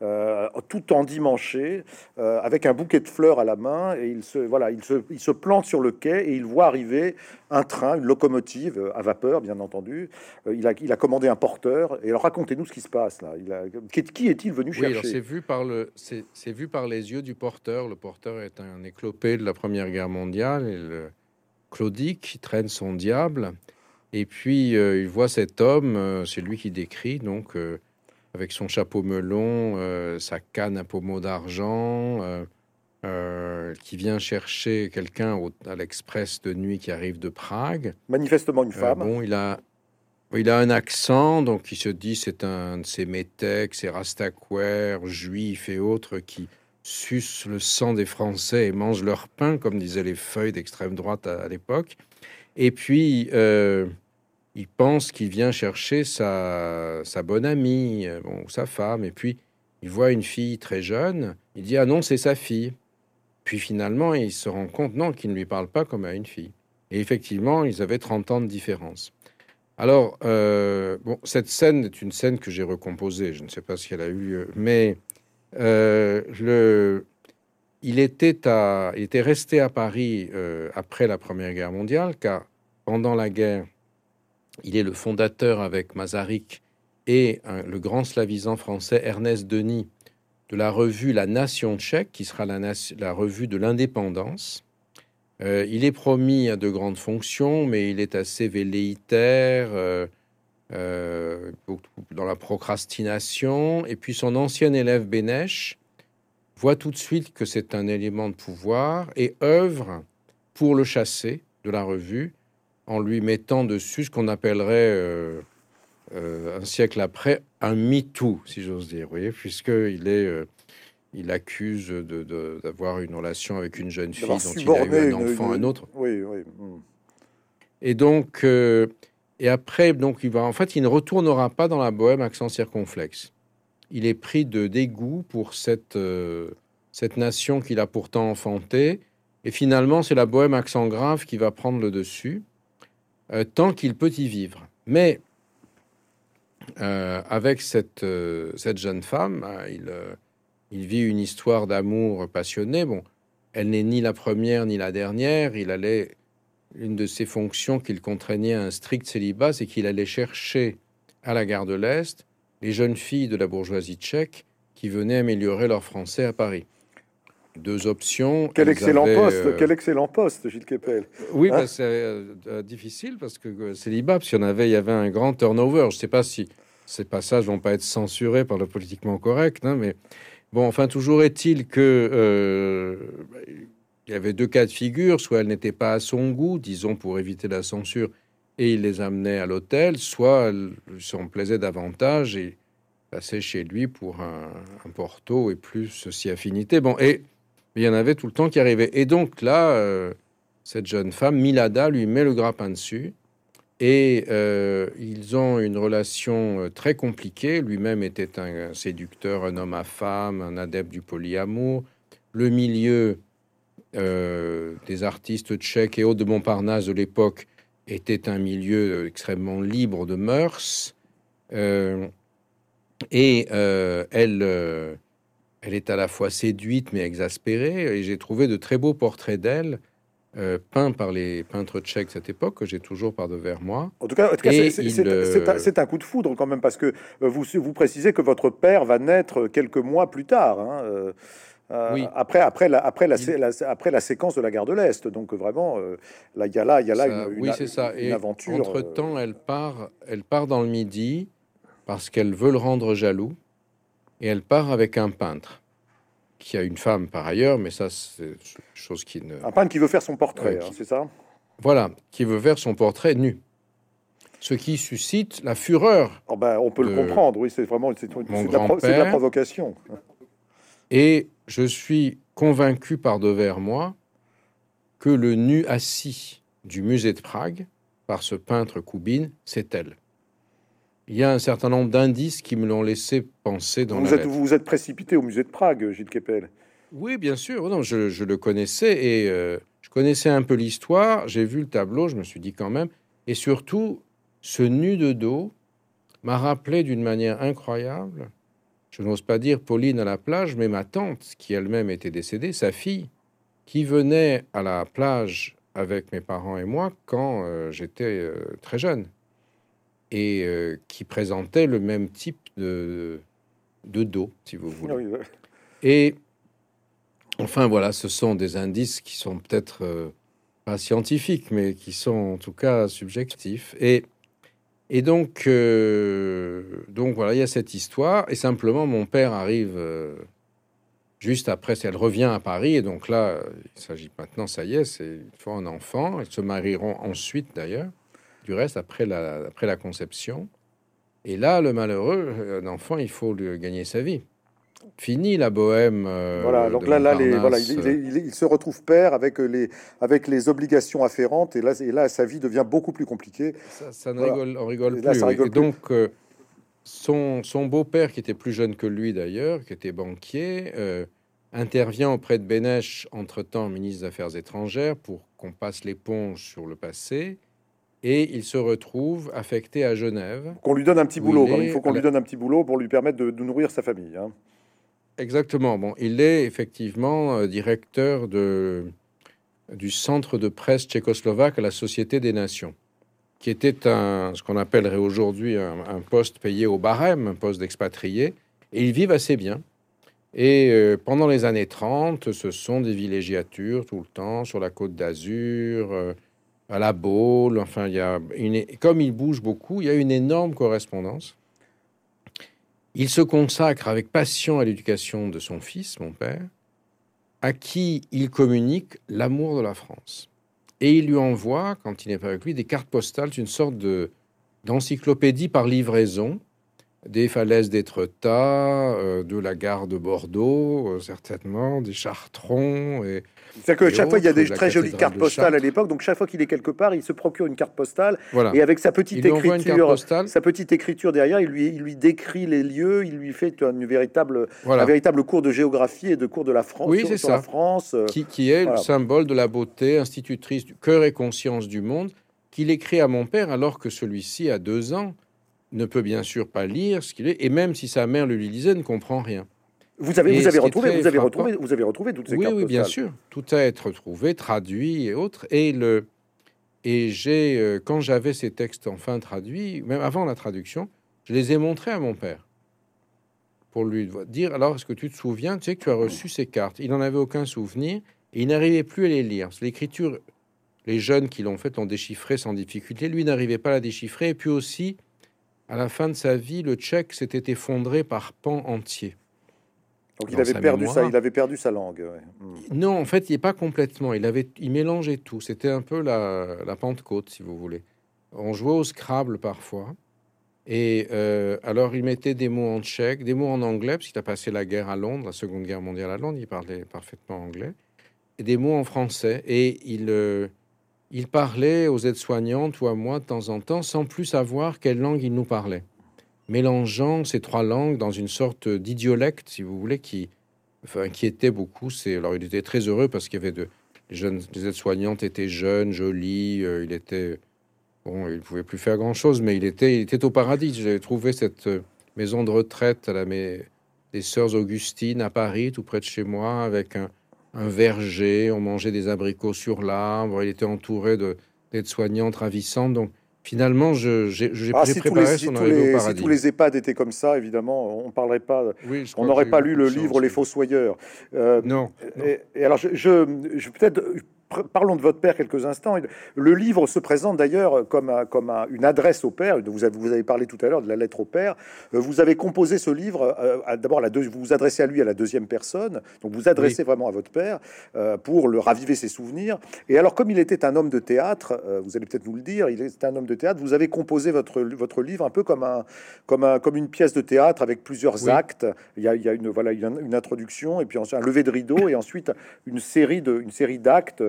euh, tout en dimanché, euh, avec un bouquet de fleurs à la main, et il se, voilà, il se, il se plante sur le quai et il voit arriver un train, une locomotive euh, à vapeur, bien entendu. il, a, il a commandé un porteur. Et alors, racontez-nous ce qui se passe là. Il a, qui, est-il venu chercher C'est vu par le, c'est vu par les yeux du porteur. Le porteur est un éclopé de la Première Guerre mondiale. Et le, Claudic qui traîne son diable. Et puis, euh, il voit cet homme, euh, c'est lui qui décrit, donc, euh, avec son chapeau melon, sa canne à pommeau d'argent, qui vient chercher quelqu'un à l'Express de nuit qui arrive de Prague. Manifestement une femme. bon, il a, il a un accent, donc il se dit c'est un de ces métèques, ces rastaquaires, juifs et autres qui sucent le sang des Français et mangent leur pain, comme disaient les feuilles d'extrême droite à l'époque. Et puis, euh, il pense qu'il vient chercher sa, bonne amie, euh, bon, sa femme. Et puis, il voit une fille très jeune. Il dit Ah non, c'est sa fille. Puis finalement, il se rend compte, non, qu'il ne lui parle pas comme à une fille. Et effectivement, ils avaient 30 ans de différence. Alors, euh, bon, cette scène est une scène que j'ai recomposée. Je ne sais pas si elle a eu lieu, mais le, il était, à, il était resté à Paris après la Première Guerre mondiale, car pendant la guerre, il est le fondateur avec Masaryk et le grand slavisant français Ernest Denis de la revue La Nation tchèque, qui sera la, la revue de l'indépendance. Euh, il est promis à de grandes fonctions, mais il est assez velléitaire, euh, dans la procrastination. Et puis son ancien élève Bénèche, voit tout de suite que c'est un élément de pouvoir et œuvre pour le chasser de la revue en lui mettant dessus ce qu'on appellerait euh, euh, un siècle après un MeToo, si j'ose dire, voyez, puisqu'il est, euh, il accuse d'avoir de, une relation avec une jeune fille dont il a eu un enfant, un autre. Oui, oui. Hmm. Et donc, et après, donc, il va, en fait, il ne retournera pas dans la bohème accent circonflexe il est pris de dégoût pour cette, cette nation qu'il a pourtant enfantée. Et finalement, c'est la bohème accent grave qui va prendre le dessus, euh, tant qu'il peut y vivre. Mais euh, avec cette, cette jeune femme, il, il vit une histoire d'amour passionné. Bon, elle n'est ni la première ni la dernière. Il allait, une de ses fonctions qu'il contraignait à un strict célibat, c'est qu'il allait chercher à la gare de l'Est les jeunes filles de la bourgeoisie tchèque qui venaient améliorer leur français à Paris. Deux options. Quel excellent poste, euh, quel excellent poste, Gilles Kepel. Oui, hein bah, c'est euh, euh, difficile parce que célibat, si on avait, il y avait un grand turnover. Je ne sais pas si ces passages vont pas être censurés par le politiquement correct, hein, mais bon, enfin, toujours est-il que il y avait deux cas de figure. Soit elle n'était pas à son goût, disons pour éviter la censure, et il les amenait à l'hôtel, soit il s'en plaisait davantage et passait chez lui pour un, Porto et plus si affinité. Bon, et il y en avait tout le temps qui arrivaient. Et donc là, euh, cette jeune femme, Milada, lui met le grappin dessus. Et euh, ils ont une relation euh, très compliquée. Lui-même était un, séducteur, un homme à femme, un adepte du polyamour. Le milieu des artistes tchèques et autres de Montparnasse de l'époque était un milieu extrêmement libre de mœurs. et elle elle est à la fois séduite mais exaspérée, et j'ai trouvé de très beaux portraits d'elle. Euh, peints par les peintres tchèques de cette époque, que j'ai toujours par devers moi. En tout cas, euh, c'est un, coup de foudre quand même, parce que euh, vous, vous précisez que votre père va naître quelques mois plus tard. Hein, oui. après, après, la, après, la, après la séquence de la guerre de l'Est. Donc vraiment, là, il y a là, y a là une, oui, ça. et aventure. Entre temps, elle part, elle part dans le Midi parce qu'elle veut le rendre jaloux et elle part avec un peintre qui a une femme par ailleurs, mais ça c'est chose qui ne... Un peintre qui veut faire son portrait, hein, c'est ça? Voilà, qui veut faire son portrait nu. Ce qui suscite la fureur. Oh ben, on peut le comprendre, oui, c'est vraiment c'est de, la provocation. Et je suis convaincu par devers moi que le nu assis du musée de Prague, par ce peintre Koubine, c'est elle il y a un certain nombre d'indices qui me l'ont laissé penser dans vous êtes, Vous vous êtes précipité au musée de Prague, Gilles Kepel Oui, bien sûr. Non, je, le connaissais et euh, je connaissais un peu l'histoire. J'ai vu le tableau, je me suis dit quand même. Et surtout, ce nu de dos m'a rappelé d'une manière incroyable, je n'ose pas dire Pauline à la plage, mais ma tante, qui elle-même était décédée, sa fille, qui venait à la plage avec mes parents et moi quand euh, j'étais euh, très jeune et euh, qui présentait le même type de, de dos, si vous voulez. Et enfin, voilà, ce sont des indices qui sont peut-être euh, pas scientifiques, mais qui sont en tout cas subjectifs. Et, et donc, euh, donc voilà, il y a cette histoire. Et simplement, mon père arrive juste après, elle revient à Paris. Et donc là, il s'agit maintenant, ça y est, c'est un enfant. Ils se marieront ensuite d'ailleurs du reste après la, après la conception. Et là, le malheureux, un enfant, il faut lui gagner sa vie. Fini la bohème. Euh, voilà, donc là, là les, voilà, il, se retrouve père avec les, avec les obligations afférentes, et là, et là, sa vie devient beaucoup plus compliquée. Ça, ne rigole, on rigole plus. et donc, euh, son, son beau-père, qui était plus jeune que lui d'ailleurs, qui était banquier, euh, intervient auprès de Bénèche, entre-temps ministre des Affaires étrangères, pour qu'on passe l'éponge sur le passé et il se retrouve affecté à Genève. Qu'on lui donne un petit boulot. Il, faut qu'on lui donne un petit boulot pour lui permettre de, nourrir sa famille. Hein. Exactement. Bon, il est effectivement euh, directeur de, du centre de presse tchécoslovaque à la Société des Nations, qui était un, ce qu'on appellerait aujourd'hui un, poste payé au barème, un poste d'expatrié. Et ils vivent assez bien. Et euh, pendant les années 30, ce sont des villégiatures tout le temps sur la côte d'Azur. Euh, à la Baule. Enfin, il y a une, comme il bouge beaucoup, il y a une énorme correspondance. Il se consacre avec passion à l'éducation de son fils, mon père, à qui il communique l'amour de la France. Et il lui envoie, quand il n'est pas avec lui, des cartes postales, une sorte de d'encyclopédie par livraison des falaises d'Étretat, euh, de la gare de Bordeaux, euh, certainement, des Chartrons. Et, C'est-à-dire que chaque fois, il y a des très jolies cartes postales à l'époque, donc chaque fois qu'il est quelque part, il se procure une carte postale, et avec sa petite écriture, sa petite écriture derrière, il lui, il lui décrit les lieux, il lui fait une véritable, un véritable cours de géographie et de cours de la France, oui, c'est ça. la France. Euh, qui, qui est le symbole de la beauté, institutrice du cœur et conscience du monde, qu'il écrit à mon père alors que celui-ci a deux ans ne peut bien sûr pas lire ce qu'il est, et même si sa mère le lui lisait, ne comprend rien. Vous avez, vous avez retrouvé, vous avez retrouvé, vous avez retrouvé toutes ces oui, cartes Oui, bien sûr, tout a été retrouvé, traduit et autres. Et le et j'ai euh, quand j'avais ces textes enfin traduits, même avant la traduction, je les ai montrés à mon père pour lui dire alors est-ce que tu te souviens, tu sais que tu as reçu ces cartes. Il n'en avait aucun souvenir et il n'arrivait plus à les lire. L'écriture, les jeunes qui l'ont fait l'ont déchiffré sans difficulté. Lui n'arrivait pas à la déchiffrer. Et puis aussi, à la fin de sa vie, le tchèque s'était effondré par pans entiers. Donc il avait, perdu sa, il avait perdu sa langue. Hmm. Non, en fait, il n'est pas complètement. Il, avait, il mélangeait tout. C'était un peu la, la Pentecôte, si vous voulez. On jouait au Scrabble parfois. Et euh, alors, il mettait des mots en tchèque, des mots en anglais, parce qu'il a passé la guerre à Londres, la Seconde Guerre mondiale à Londres, il parlait parfaitement anglais, et des mots en français. Et il, euh, il parlait aux aides-soignantes ou à moi de temps en temps, sans plus savoir quelle langue il nous parlait, mélangeant ces trois langues dans une sorte d'idiolecte, si vous voulez, qui enfin, inquiétait beaucoup. C'est alors il était très heureux parce qu'il y avait de les jeunes, aides-soignantes étaient jeunes, jolies, euh, il était Bon, il pouvait plus faire grand-chose, mais il était, il était au paradis. J'avais trouvé cette euh, maison de retraite à la des sœurs Augustines à Paris, tout près de chez moi, avec un, verger. On mangeait des abricots sur l'arbre. Il était entouré de d'aides-soignantes ravissantes. Donc, finalement, j'ai ah, si préparé son arrivée au paradis. Si tous les EHPAD étaient comme ça, évidemment, on parlerait pas. on n'aurait pas lu le livre Les Fossoyeurs. Euh, non, Et, alors, je, je, je peut-être Parlons de votre père quelques instants. Le livre se présente d'ailleurs comme, comme une adresse au père. Vous avez, vous avez parlé tout à l'heure de la lettre au père. Euh, vous avez composé ce livre. Euh, d'abord, vous vous adressez à lui à la deuxième personne. Donc, vous adressez vraiment à votre père euh, pour le raviver ses souvenirs. Et alors, comme il était un homme de théâtre, vous allez peut-être nous le dire, il était un homme de théâtre. Vous avez composé votre, votre livre un peu comme, un, comme, un, comme une pièce de théâtre avec plusieurs actes. Il y, a, il y a, une, voilà, une, introduction et puis ensuite un lever de rideau et ensuite une série d'actes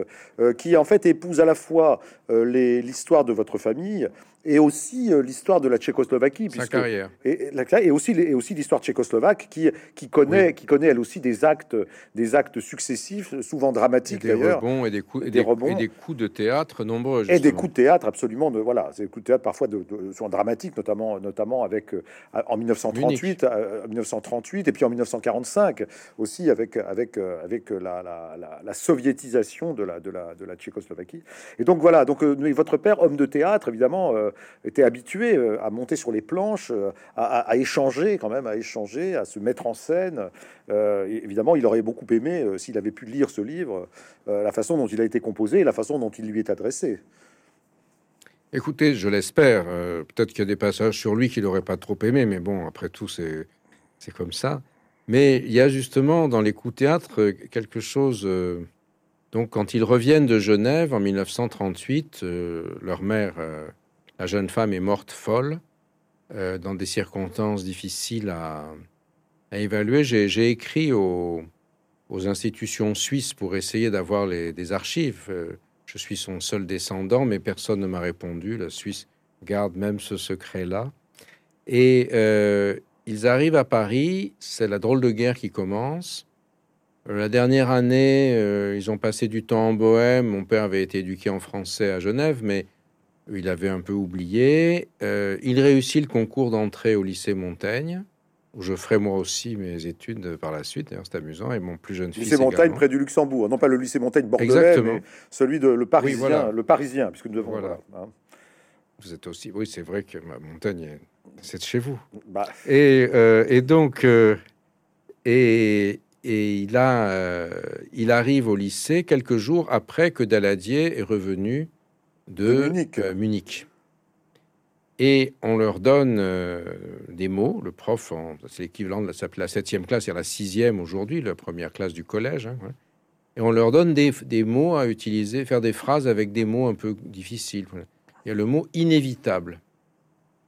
qui en fait épouse à la fois euh, l'histoire de votre famille et aussi euh, l'histoire de la Tchécoslovaquie. Sa carrière. Et, et aussi, et aussi l'histoire tchécoslovaque qui, qui, connaît, qui connaît elle aussi des actes, des actes successifs, souvent dramatiques d'ailleurs. Et des coups, et des, rebonds. Et des coups de théâtre nombreux. Et des coups de théâtre absolument, de, voilà, des coups de théâtre parfois de, de, dramatiques, notamment, notamment avec, euh, en 1938, 1938 euh, et puis en 1945 aussi avec, avec, avec la, la, la, soviétisation de la, de, la, de la Tchécoslovaquie. Et donc voilà, donc votre père, homme de théâtre, évidemment, était habitué euh, à monter sur les planches, euh, à, échanger quand même, à échanger, à se mettre en scène. Euh, évidemment, il aurait beaucoup aimé, s'il avait pu lire ce livre, la façon dont il a été composé la façon dont il lui est adressé. Écoutez, je l'espère. Peut-être qu'il y a des passages sur lui qu'il n'aurait pas trop aimé, mais bon, après tout, c'est comme ça. Mais il y a justement dans les coups théâtre quelque chose. donc, quand ils reviennent de Genève en 1938, leur mère la jeune femme est morte folle euh, dans des circonstances difficiles à, évaluer. J'ai écrit aux, institutions suisses pour essayer d'avoir des archives. Euh, je suis son seul descendant, mais personne ne m'a répondu. La Suisse garde même ce secret-là. Et euh, ils arrivent à Paris, c'est la drôle de guerre qui commence. La dernière année, ils ont passé du temps en Bohème. Mon père avait été éduqué en français à Genève, mais il avait un peu oublié. Euh, il réussit le concours d'entrée au lycée Montaigne, où je ferai moi aussi mes études par la suite. D'ailleurs, c'est amusant. Et mon plus jeune fils. Lycée Montaigne près du Luxembourg, non pas le lycée Montaigne bordelais, mais celui de le Parisien, le Parisien, puisque nous devons. Voilà. Hein. Vous êtes aussi. Oui, c'est vrai que ma Montagne, c'est de chez vous. Bah. Et, euh, et, donc, euh, et, et il a, il arrive au lycée quelques jours après que Daladier est revenu de, euh, Munich. Et on leur donne euh, des mots. Le prof, c'est l'équivalent de la, la septième classe, c'est la sixième aujourd'hui, la première classe du collège. Hein, et on leur donne des, des, mots à utiliser, faire des phrases avec des mots un peu difficiles. Il y a le mot inévitable.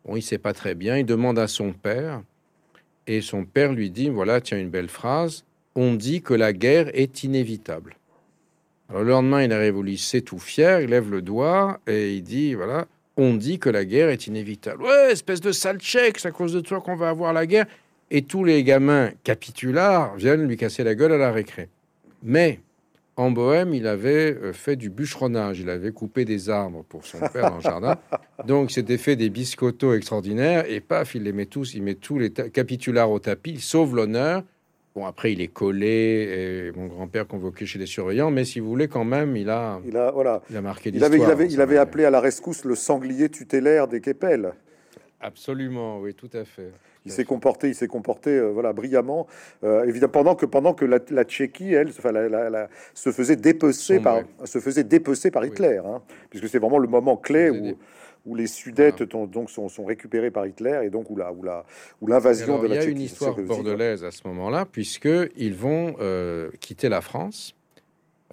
Bon, il sait pas très bien. Il demande à son père. Et son père lui dit, voilà, tiens, une belle phrase. On dit que la guerre est inévitable. Alors, le lendemain, il arrive au lycée tout fier, il lève le doigt et il dit voilà, on dit que la guerre est inévitable. Ouais, espèce de sale tchèque, c'est à cause de toi qu'on va avoir la guerre. Et tous les gamins capitulards viennent lui casser la gueule à la récré. Mais en Bohème, il avait euh, fait du bûcheronnage. Il avait coupé des arbres pour son père dans le jardin. Donc, il s'était fait des biscottos extraordinaires. Et paf, il les met tous. Il met tous les capitulards au tapis. Il sauve l'honneur. Bon, après, il est collé, et mon grand-père convoqué chez les surveillants, mais si vous voulez, quand même, il a, il a, voilà. il a marqué il avait, il avait, il avait appelé à la rescousse le sanglier tutélaire des Kepel. Absolument, oui, tout à fait. il s'est comporté, il s'est comporté, euh, voilà, brillamment. Euh, évidemment, pendant que pendant que la, Tchéquie, elle, enfin, se faisait dépecer par, se faisait dépecer par Hitler, hein, puisque c'est vraiment le moment clé où où les Sudètes donc sont, sont, récupérés par Hitler et donc où la où la où l'invasion de la. Il y a une histoire bordelaise à ce moment-là, puisque ils vont euh, quitter la France.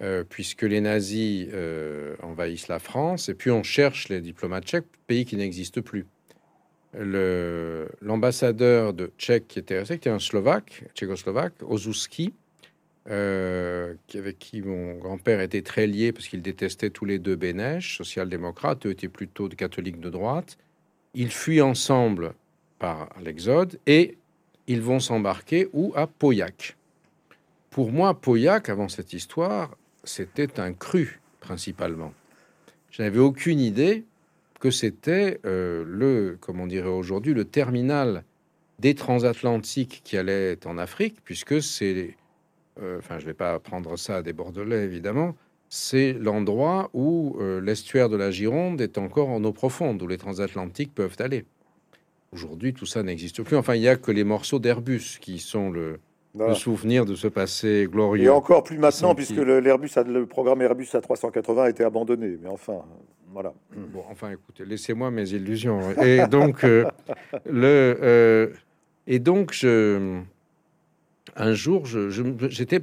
Euh, puisque les nazis euh, envahissent la France, et puis on cherche les diplomates tchèques, pays qui n'existe plus. l'ambassadeur de Tchèque qui était resté, qui était un Slovaque, tchécoslovaque, Ozuski, euh, avec qui mon grand-père était très lié parce qu'ils détestaient tous les deux Bénèche, social-démocrates, eux étaient plutôt de catholiques de droite. Ils fuient ensemble par l'Exode et ils vont s'embarquer où? À Pauillac. Pour moi, Pauillac, avant cette histoire, c'était un cru principalement. Je n'avais aucune idée que c'était euh, le, comme on dirait aujourd'hui, le terminal des transatlantiques qui allait être en Afrique, puisque c'est, enfin, je ne vais pas prendre ça à des Bordelais évidemment, c'est l'endroit où euh, l'estuaire de la Gironde est encore en eau profonde, où les transatlantiques peuvent aller. Aujourd'hui, tout ça n'existe plus. Enfin, il n'y a que les morceaux d'Airbus qui sont le, souvenir de ce passé glorieux. Et encore plus maintenant, puisque l'Airbus, le programme Airbus A380 a été abandonné. Mais enfin, voilà. [CLEARS THROAT] Bon, enfin, écoutez, laissez-moi mes illusions. Et donc, euh, le, euh, et donc, je, un jour, j'étais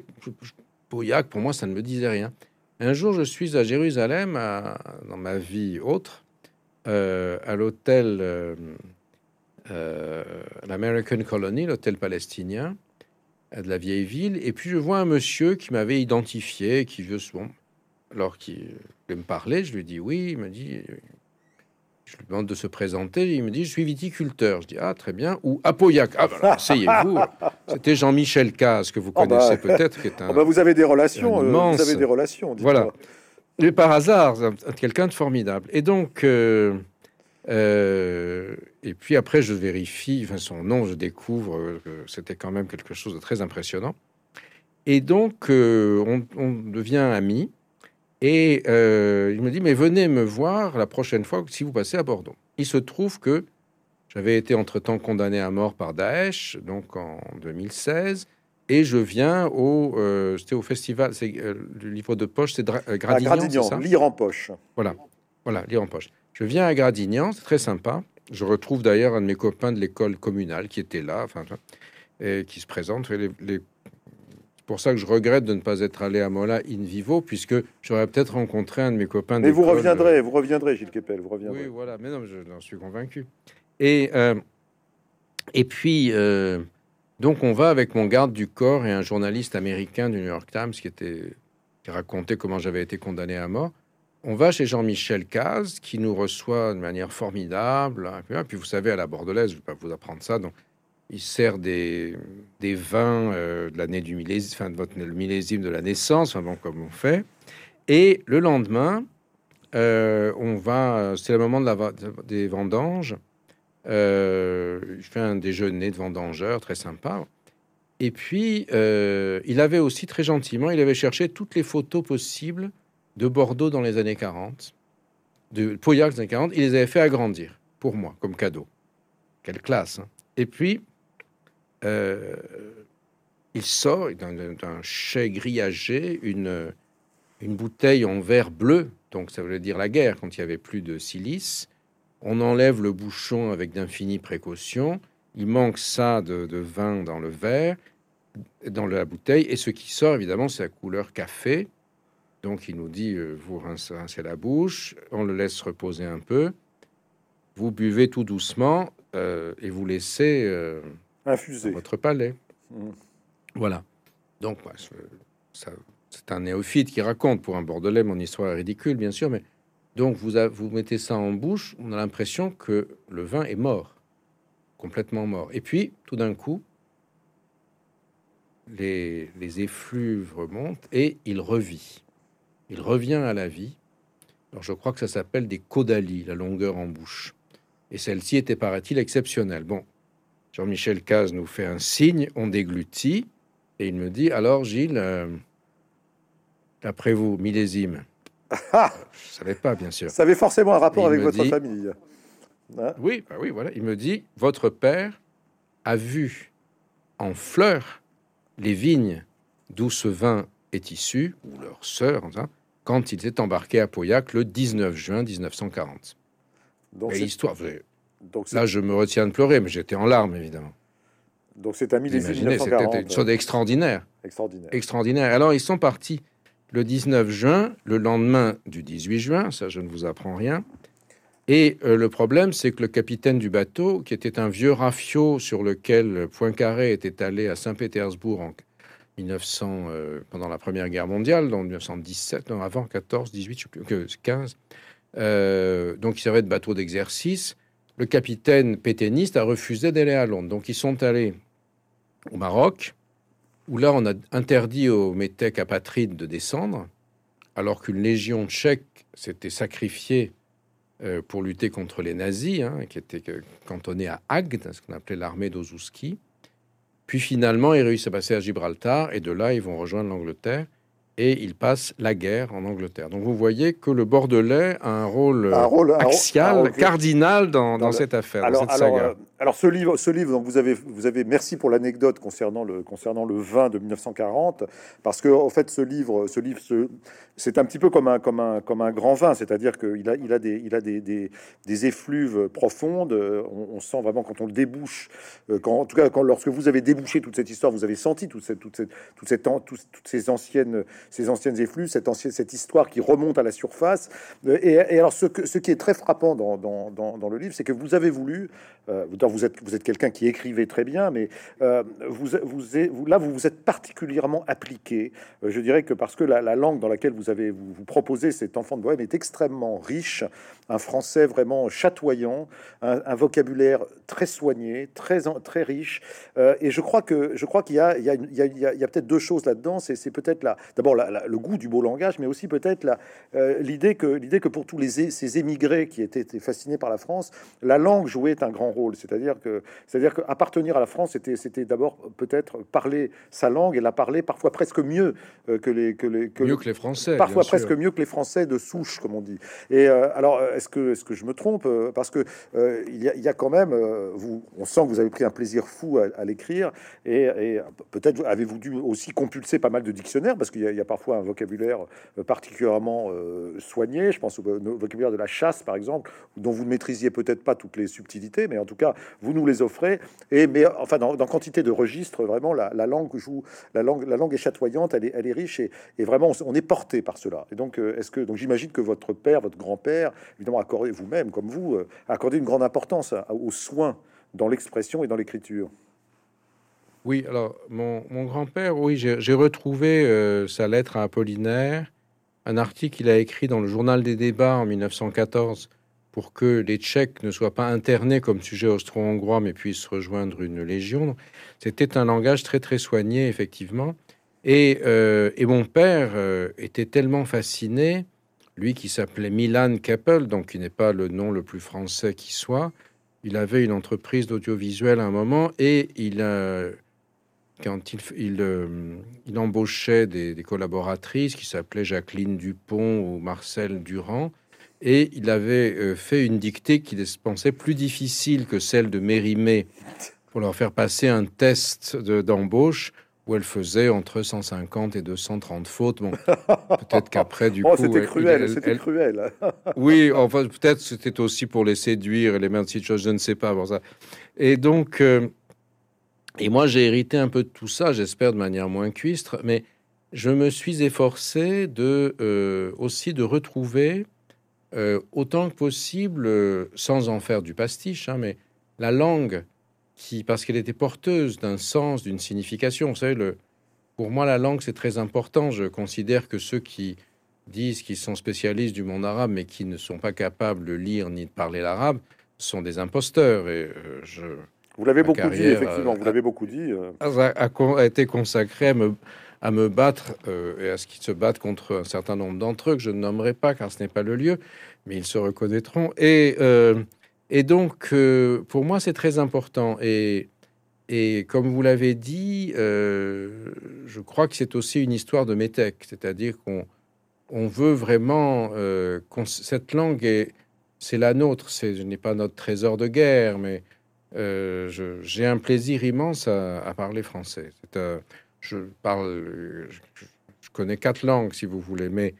Pauillac. Pour moi, ça ne me disait rien. Un jour, je suis à Jérusalem, dans ma vie autre, euh, à l'hôtel, l'American Colony, l'hôtel palestinien de la vieille ville. Et puis, je vois un monsieur qui m'avait identifié, qui veut bon, alors qu'il me parler, je lui dis oui. Il me dit, je lui demande de se présenter. Il me dit, je suis viticulteur. Je dis, ah, très bien. Ou Apoyac. Ah, ben, asseyez-vous. [LAUGHS] C'était Jean-Michel Caz, que vous ah, bah. connaissez peut-être. Ah, bah, vous avez des relations. Euh, vous avez des relations. Voilà. Et par hasard, quelqu'un de formidable. Et donc, euh, euh, et puis après, je vérifie enfin, son nom, je découvre que c'était quand même quelque chose de très impressionnant. Et donc, on, on devient amis. Et euh, il me dit, mais venez me voir la prochaine fois si vous passez à Bordeaux. Il se trouve que j'avais été entre-temps condamné à mort par Daesh, donc en 2016, et je viens au, euh, c'était au festival, c'est euh, le livre de poche, c'est Gradignan, ça lire en poche. Voilà, voilà, lire en poche. Je viens à Gradignan, c'est très sympa. Je retrouve d'ailleurs un de mes copains de l'école communale qui était là, enfin, et qui se présente. Les, les pour ça que je regrette de ne pas être allé à Mola in vivo, puisque j'aurais peut-être rencontré un de mes copains. Mais vous reviendrez, vous reviendrez, Gilles Kepel, vous reviendrez. Oui, voilà, mais non, j'en suis convaincu. Et, euh, et puis, euh, donc, on va avec mon garde du corps et un journaliste américain du New York Times qui, était, qui racontait comment j'avais été condamné à mort. On va chez Jean-Michel Caz, qui nous reçoit de manière formidable. Et puis, vous savez, à la Bordelaise, je ne vais pas vous apprendre ça, donc il sert des, vins euh, de l'année du millésime, enfin de votre millésime de la naissance, enfin comme on fait. Et le lendemain, euh, on va, c'est le moment des vendanges. Euh, il fait un déjeuner de vendangeurs très sympa. Et puis, il avait aussi très gentiment, il avait cherché toutes les photos possibles de Bordeaux dans les années 40, de Pauillac dans les années 40. Il les avait fait agrandir pour moi, comme cadeau. Quelle classe. Hein. Et puis, euh, il sort d'un chai grillagé une, une bouteille en verre bleu, donc ça veut dire la guerre quand il y avait plus de silice. On enlève le bouchon avec d'infinies précautions. Il manque ça de, vin dans le verre, dans la bouteille, et ce qui sort évidemment, c'est la couleur café. Donc il nous dit euh, vous rincez, la bouche, on le laisse reposer un peu, vous buvez tout doucement euh, et vous laissez Infusé. votre palais. Mmh. Voilà. Donc, bah, c'est un néophyte qui raconte pour un Bordelais, mon histoire est ridicule, bien sûr, mais donc vous, vous mettez ça en bouche, on a l'impression que le vin est mort, complètement mort. Et puis, tout d'un coup, les, les effluves remontent et il revit. Il revient à la vie. Alors, je crois que ça s'appelle des caudalies, la longueur en bouche. Et celle-ci était, paraît-il, exceptionnelle. Bon, Jean-Michel Caz nous fait un signe, on déglutit, et il me dit Alors, Gilles, euh, après vous, millésime? Ah Je savais pas, bien sûr. Ça avait forcément un rapport avec votre famille. Hein? Oui, bah oui, voilà. Il me dit Votre père a vu en fleurs les vignes d'où ce vin est issu, ou leur sœur, hein, quand ils étaient embarqués à Pauillac le 19 juin 1940. Donc, l'histoire, donc Là, je me retiens de pleurer, mais j'étais en larmes, évidemment. Donc c'est un millésime C'était une chose extraordinaire. Extraordinaire. Extraordinaire. Alors, ils sont partis le 19 juin, le lendemain du 18 juin, ça, je ne vous apprends rien. Et euh, le problème, c'est que le capitaine du bateau, qui était un vieux rafio sur lequel Poincaré était allé à Saint-Pétersbourg en 1900, euh, pendant la Première Guerre mondiale, en 1917, non, avant 14, 18, je sais plus, 15, euh, donc il servait de bateau d'exercice. Le capitaine pétainiste a refusé d'aller à Londres. Donc ils sont allés au Maroc, où là on a interdit aux métèques apatrides de descendre, alors qu'une légion tchèque s'était sacrifiée euh, pour lutter contre les nazis, hein, qui étaient cantonnés à Agde, ce qu'on appelait l'armée d'Ozouski. Puis finalement, ils réussissent à passer à Gibraltar, et de là, ils vont rejoindre l'Angleterre et il passe la guerre en Angleterre. Donc vous voyez que le Bordelais a un rôle, axial, cardinal dans, cette affaire, alors, cette saga. Euh, alors ce livre, ce livre, donc vous avez, vous avez, merci pour l'anecdote concernant le, concernant le vin de 1940, parce que en fait ce livre, ce livre, c'est un petit peu comme un, comme un, comme un grand vin, c'est-à-dire qu'il a, il a des, il a des, des, effluves profondes. On, sent vraiment quand on le débouche, euh, quand, en tout cas quand lorsque vous avez débouché toute cette histoire, vous avez senti toute cette, toute cette, toute cette, toutes ces anciennes ces anciennes effluves, cette, ancienne, cette histoire qui remonte à la surface. Euh, et, alors, ce, que, ce, qui est très frappant dans, dans, dans, le livre, c'est que vous avez voulu, euh, vous êtes, vous êtes quelqu'un qui écrivait très bien, mais euh, vous, vous, là, vous vous êtes particulièrement appliqué. je dirais que parce que la, langue dans laquelle vous avez vous, vous proposez cet enfant de Bohème est extrêmement riche, un français vraiment chatoyant, un, vocabulaire très soigné, très, très riche. et je crois que je crois qu'il y a, il y a, y a, peut-être deux choses là-dedans. C'est peut-être là, d'abord le goût du beau langage, mais aussi peut-être euh, l'idée que, l'idée que pour tous les, ces émigrés qui étaient, fascinés par la France, la langue jouait un grand rôle. C'est-à-dire que, c'est-à-dire qu'appartenir à la France, c'était, c'était d'abord peut-être parler sa langue et la parler parfois presque mieux euh, que les, que les, que mieux que les Français, parfois presque mieux que les Français de souche, comme on dit. Et euh, alors, est-ce que, est-ce que je me trompe Parce que il y, a, il, y a, quand même, vous, on sent que vous avez pris un plaisir fou à, l'écrire, et, peut-être avez-vous dû aussi compulser pas mal de dictionnaires, parce qu'il y, a parfois un vocabulaire euh, particulièrement euh, soigné. Je pense au vocabulaire de la chasse, par exemple, dont vous ne maîtrisiez peut-être pas toutes les subtilités, mais en tout cas, vous nous les offrez. Et mais enfin, dans, quantité de registres, vraiment, la, langue joue, la langue, la langue est chatoyante, elle est, elle est riche et, vraiment, on, est porté par cela. Et donc, euh, est-ce que donc j'imagine que votre père, votre grand-père, évidemment, accordé vous-même, comme vous, accordé une grande importance aux soins dans l'expression et dans l'écriture. Oui, alors mon, grand-père, oui, j'ai retrouvé euh, sa lettre à Apollinaire, un article qu'il a écrit dans le journal des débats en 1914 pour que les Tchèques ne soient pas internés comme sujet austro-hongrois, mais puissent rejoindre une légion. C'était un langage très très soigné, effectivement. Et, euh, mon père euh, était tellement fasciné, lui qui s'appelait Milan Keppel, donc qui n'est pas le nom le plus français qui soit. Il avait une entreprise d'audiovisuel à un moment et il a quand il, euh, il, embauchait des, collaboratrices qui s'appelaient Jacqueline Dupont ou Marcel Durand, et il avait euh, fait une dictée qu'il pensait plus difficile que celle de Mérimée pour leur faire passer un test d'embauche où elle faisait entre 150 et 230 fautes. Bon, [LAUGHS] peut-être qu'après, du oh, coup... C'était cruel, c'était cruel. [LAUGHS] oui, enfin, peut-être c'était aussi pour les séduire et les mettre de choses, je ne sais pas. Ça. Et donc... Euh, et moi, j'ai hérité un peu de tout ça, j'espère de manière moins cuistre, mais je me suis efforcé de euh, aussi de retrouver euh, autant que possible, euh, sans en faire du pastiche, hein, mais la langue qui, parce qu'elle était porteuse d'un sens, d'une signification. Vous savez, le, pour moi, la langue c'est très important. Je considère que ceux qui disent qu'ils sont spécialistes du monde arabe, mais qui ne sont pas capables de lire ni de parler l'arabe, sont des imposteurs. Et je vous l'avez beaucoup dit, effectivement. Vous l'avez beaucoup dit. A, été consacré à me, à me battre euh, et à ce qu'ils se battent contre un certain nombre d'entre eux que je ne nommerai pas car ce n'est pas le lieu, mais ils se reconnaîtront. Et, euh, et donc, euh, pour moi, c'est très important. Et, et comme vous l'avez dit, je crois que c'est aussi une histoire de métèque, c'est-à-dire qu'on on veut vraiment cette langue est c'est la nôtre. Ce n'est pas notre trésor de guerre, mais j'ai un plaisir immense à, parler français. Je parle, je, connais quatre langues si vous voulez, mais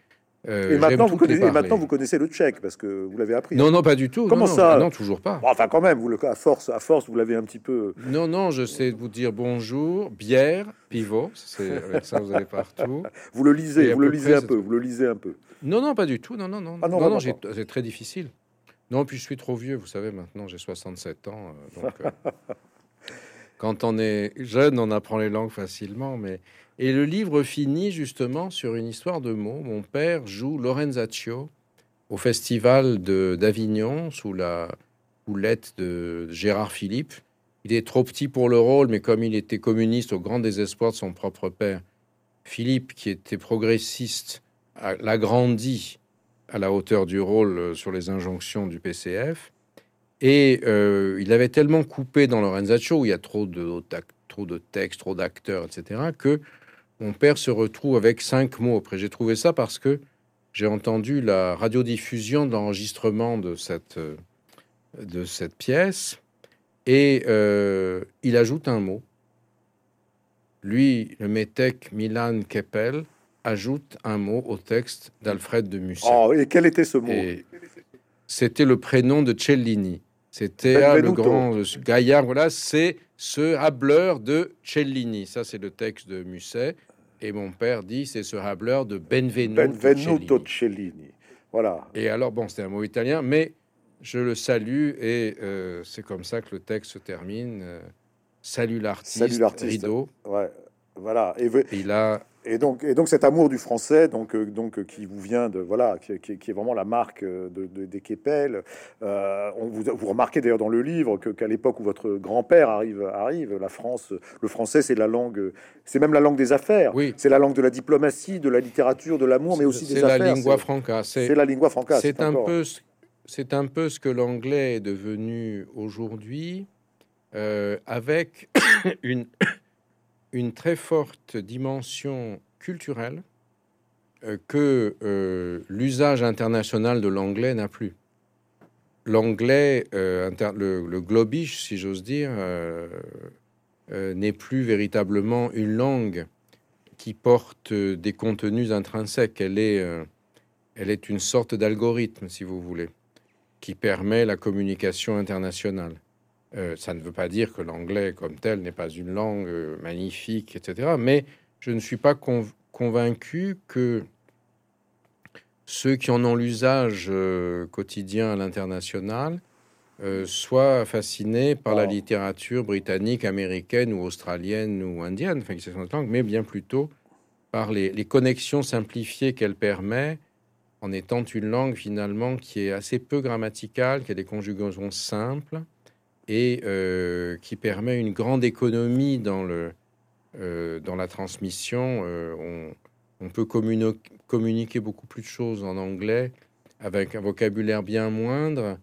euh, et maintenant, vous connaissez, maintenant, vous connaissez le tchèque parce que vous l'avez appris. Non, non, pas du tout. Comment ça Non, toujours pas. enfin, quand même, vous le, à force, à force, vous l'avez un petit peu. Non, non, je sais vous dire bonjour, bière, pivot. C'est avec ça vous allez partout. [LAUGHS] vous le lisez, vous le lisez un peu, vous le lisez un peu. Non, non, pas du tout. Non, non, non. Ah non, non, non, c'est très difficile. Non, puis je suis trop vieux, vous savez, maintenant j'ai 67 ans. Euh, donc, euh, [LAUGHS] quand on est jeune, on apprend les langues facilement. Mais... Et le livre finit justement sur une histoire de mots. Mon père joue Lorenzaccio au festival d'Avignon sous la houlette de Gérard Philippe. Il est trop petit pour le rôle, mais comme il était communiste au grand désespoir de son propre père, Philippe, qui était progressiste, l'a grandi à la hauteur du rôle euh, sur les injonctions du PCF. Et euh, il avait tellement coupé dans Lorenzaccio, où il y a trop de, trop de textes, trop d'acteurs, etc., que mon père se retrouve avec cinq mots. Après, j'ai trouvé ça parce que j'ai entendu la radiodiffusion d'enregistrement de cette, euh, de cette pièce et il ajoute un mot. Lui, le métèque Milan Keppel, ajoute un mot au texte d'Alfred de Musset. Oh, et quel était ce mot? C'était le prénom de Cellini. C'était le grand gaillard. Voilà, c'est ce hableur de Cellini. Ça, c'est le texte de Musset. Et mon père dit, c'est ce hableur de Benvenuto, Benvenuto Cellini. Voilà. Et alors, bon, c'était un mot italien, mais je le salue et euh, c'est comme ça que le texte se termine. Euh, salut l'artiste, salut l'artiste. Rideau. Ouais, voilà. Et, il a et donc, et donc cet amour du français, donc, euh, donc qui vous vient de voilà, qui, qui, est vraiment la marque euh, de, des Kepel. Euh, on vous, vous remarquez d'ailleurs dans le livre que qu'à l'époque où votre grand-père arrive, arrive, la France, le français, c'est la langue, c'est même la langue des affaires. Oui. C'est la langue de la diplomatie, de la littérature, de l'amour, mais aussi des affaires. C'est la lingua franca. C'est la lingua franca. C'est un peu, c'est un peu ce que l'anglais est devenu aujourd'hui, avec [COUGHS] une une très forte dimension culturelle euh, que euh, l'usage international de l'anglais n'a plus. L'anglais, euh, le, le, globish, si j'ose dire, n'est plus véritablement une langue qui porte des contenus intrinsèques. Elle est, elle est une sorte d'algorithme, si vous voulez, qui permet la communication internationale. Euh, ça ne veut pas dire que l'anglais comme tel n'est pas une langue euh, magnifique, etc. Mais je ne suis pas convaincu que ceux qui en ont l'usage euh, quotidien à l'international soient fascinés par la littérature britannique, américaine ou australienne ou indienne, enfin, qui langue, mais bien plutôt par les, les connexions simplifiées qu'elle permet en étant une langue finalement qui est assez peu grammaticale, qui a des conjugaisons simples, et euh, qui permet une grande économie dans, le, euh, dans la transmission. Euh, on, on, peut communiquer beaucoup plus de choses en anglais avec un vocabulaire bien moindre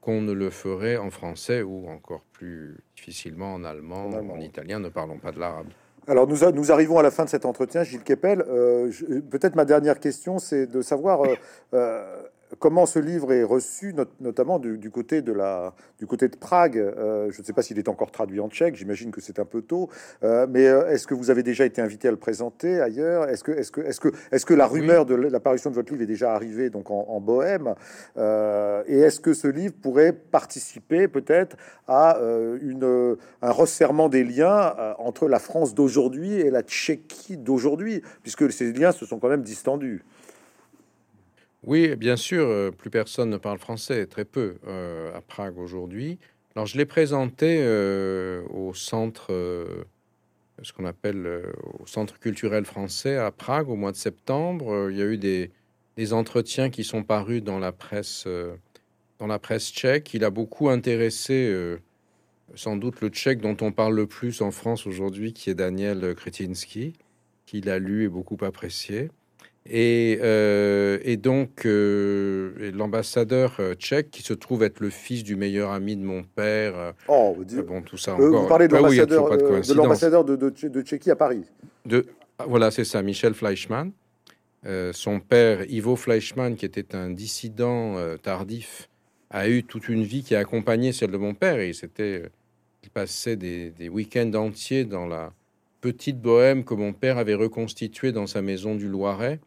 qu'on ne le ferait en français ou encore plus difficilement en allemand, en, en italien, ne parlons pas de l'arabe. Alors nous, nous, arrivons à la fin de cet entretien, Gilles Kepel. Peut-être ma dernière question, c'est de savoir comment ce livre est reçu, notamment du, côté de la, du côté de Prague. Euh, je ne sais pas s'il est encore traduit en tchèque. J'imagine que c'est un peu tôt. Euh, mais euh, est-ce que vous avez déjà été invité à le présenter ailleurs? Est-ce que, est-ce que, est-ce que, est-ce que la rumeur de l'apparition de votre livre est déjà arrivée donc en, Bohème Et est-ce que ce livre pourrait participer peut-être à une, un resserrement des liens entre la France d'aujourd'hui et la Tchéquie d'aujourd'hui, puisque ces liens se sont quand même distendus oui, bien sûr, euh, plus personne ne parle français, très peu euh, à Prague aujourd'hui. Alors je l'ai présenté euh, au centre, ce qu'on appelle au centre culturel français à Prague au mois de septembre. Il y a eu des, entretiens qui sont parus dans la presse, dans la presse tchèque. Il a beaucoup intéressé sans doute le tchèque dont on parle le plus en France aujourd'hui, qui est Daniel Kretinsky, qu'il a lu et beaucoup apprécié. Et, euh, et donc, euh, l'ambassadeur euh, tchèque, qui se trouve être le fils du meilleur ami de mon père. Oh, bon, tout ça encore. Vous parlez de l'ambassadeur de, de, de, Tchéquie à Paris. De, voilà, c'est ça, Michel Fleischmann. son père, Ivo Fleischmann, qui était un dissident tardif, a eu toute une vie qui a accompagné celle de mon père. Et c'était, il passait des, des week-ends entiers dans la petite bohème que mon père avait reconstituée dans sa maison du Loiret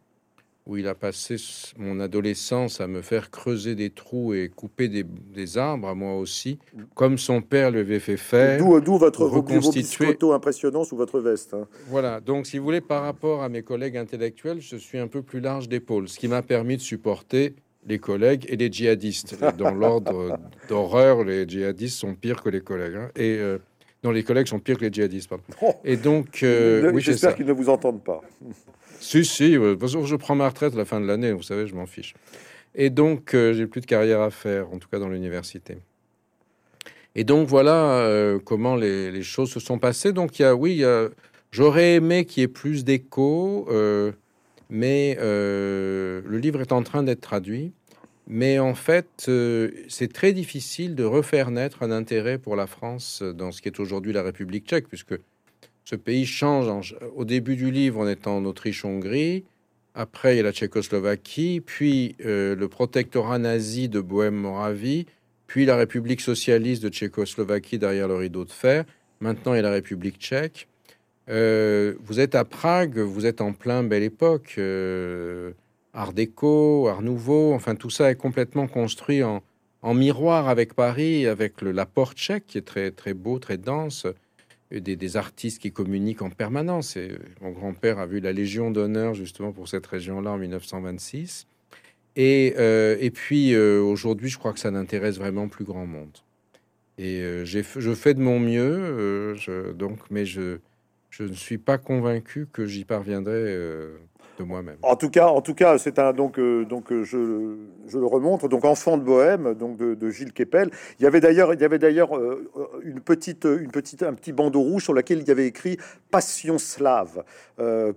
où il a passé mon adolescence à me faire creuser des trous et couper des, arbres, à moi aussi, comme son père lui avait fait faire. D'où votre reconstituer photo impressionnant sous votre veste. Hein. Voilà, donc si vous voulez, par rapport à mes collègues intellectuels, je suis un peu plus large d'épaule, ce qui m'a permis de supporter les collègues et les djihadistes. dans l'ordre [LAUGHS] d'horreur, les djihadistes sont pires que les collègues. Hein. Et euh, non, les collègues sont pires que les djihadistes. Oh. Et donc, euh, oui, j'espère qu'ils ne vous entendent pas. Si, si. je prends ma retraite à la fin de l'année. Vous savez, je m'en fiche. Et donc, euh, j'ai plus de carrière à faire, en tout cas dans l'université. Et donc, voilà comment les, choses se sont passées. Donc, il y a, oui, j'aurais aimé qu'il y ait plus d'écho mais euh, le livre est en train d'être traduit. Mais en fait, euh, c'est très difficile de refaire naître un intérêt pour la France dans ce qui est aujourd'hui la République tchèque, puisque ce pays change. Au début du livre, on est en Autriche-Hongrie, après il y a la Tchécoslovaquie, puis euh, le protectorat nazi de Bohème-Moravie, puis la République socialiste de Tchécoslovaquie derrière le rideau de fer. Maintenant, il y a la République tchèque. Euh, vous êtes à Prague, vous êtes en plein belle époque, euh, Art déco, Art nouveau, enfin tout ça est complètement construit en, miroir avec Paris, avec le, la porte tchèque qui est très très beau, très dense, des, artistes qui communiquent en permanence. Et mon grand-père a vu la Légion d'honneur justement pour cette région-là en 1926. Et, euh, et puis aujourd'hui, je crois que ça n'intéresse vraiment plus grand monde. Et j'ai, je fais de mon mieux, je, donc, mais je je ne suis pas convaincu que j'y parviendrai euh, de moi-même. En tout cas, en tout cas, c'est un donc euh, donc euh, je, je, le remontre donc Enfant de Bohème donc de, Gilles Kepel. Il y avait d'ailleurs il y avait d'ailleurs une petite une petite un petit bandeau rouge sur lequel il y avait écrit Passion slave,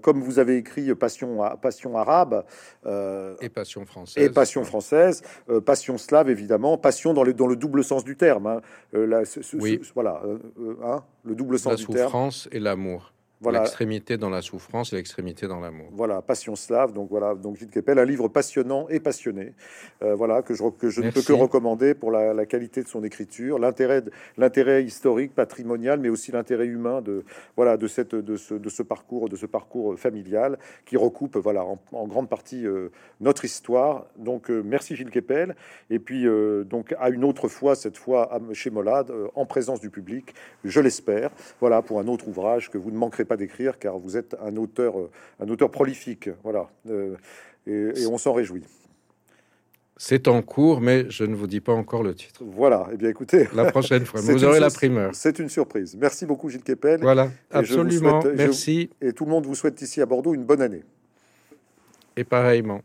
comme vous avez écrit Passion Passion arabe et Passion française et Passion française, Passion slave évidemment, Passion dans le dans le double sens du terme. Hein. oui. voilà, hein, le double sens la du terme. La souffrance et l'amour. Voilà. L'extrémité dans la souffrance et l'extrémité dans l'amour. Voilà, Passion slave. Donc voilà, donc Gilles Kepel, un livre passionnant et passionné. Euh, voilà que je, que je ne peux que recommander pour la, qualité de son écriture, l'intérêt, l'intérêt historique, patrimonial, mais aussi l'intérêt humain de voilà de cette de ce, de ce parcours, de ce parcours familial qui recoupe voilà en, grande partie euh, notre histoire. Donc euh, merci Gilles Kepel. Et puis donc à une autre fois, cette fois chez Molade, en présence du public, je l'espère. Voilà pour un autre ouvrage que vous ne manquerez pas d'écrire, car vous êtes un auteur, euh, un auteur prolifique. Voilà, euh, et, on s'en réjouit. C'est en cours, mais je ne vous dis pas encore le titre. Voilà. et eh bien, écoutez, la prochaine fois, [LAUGHS] vous aurez la primeur. C'est une surprise. Merci beaucoup, Gilles Kepel. Voilà, absolument. Merci. et tout le monde vous souhaite ici à Bordeaux une bonne année. Et pareillement.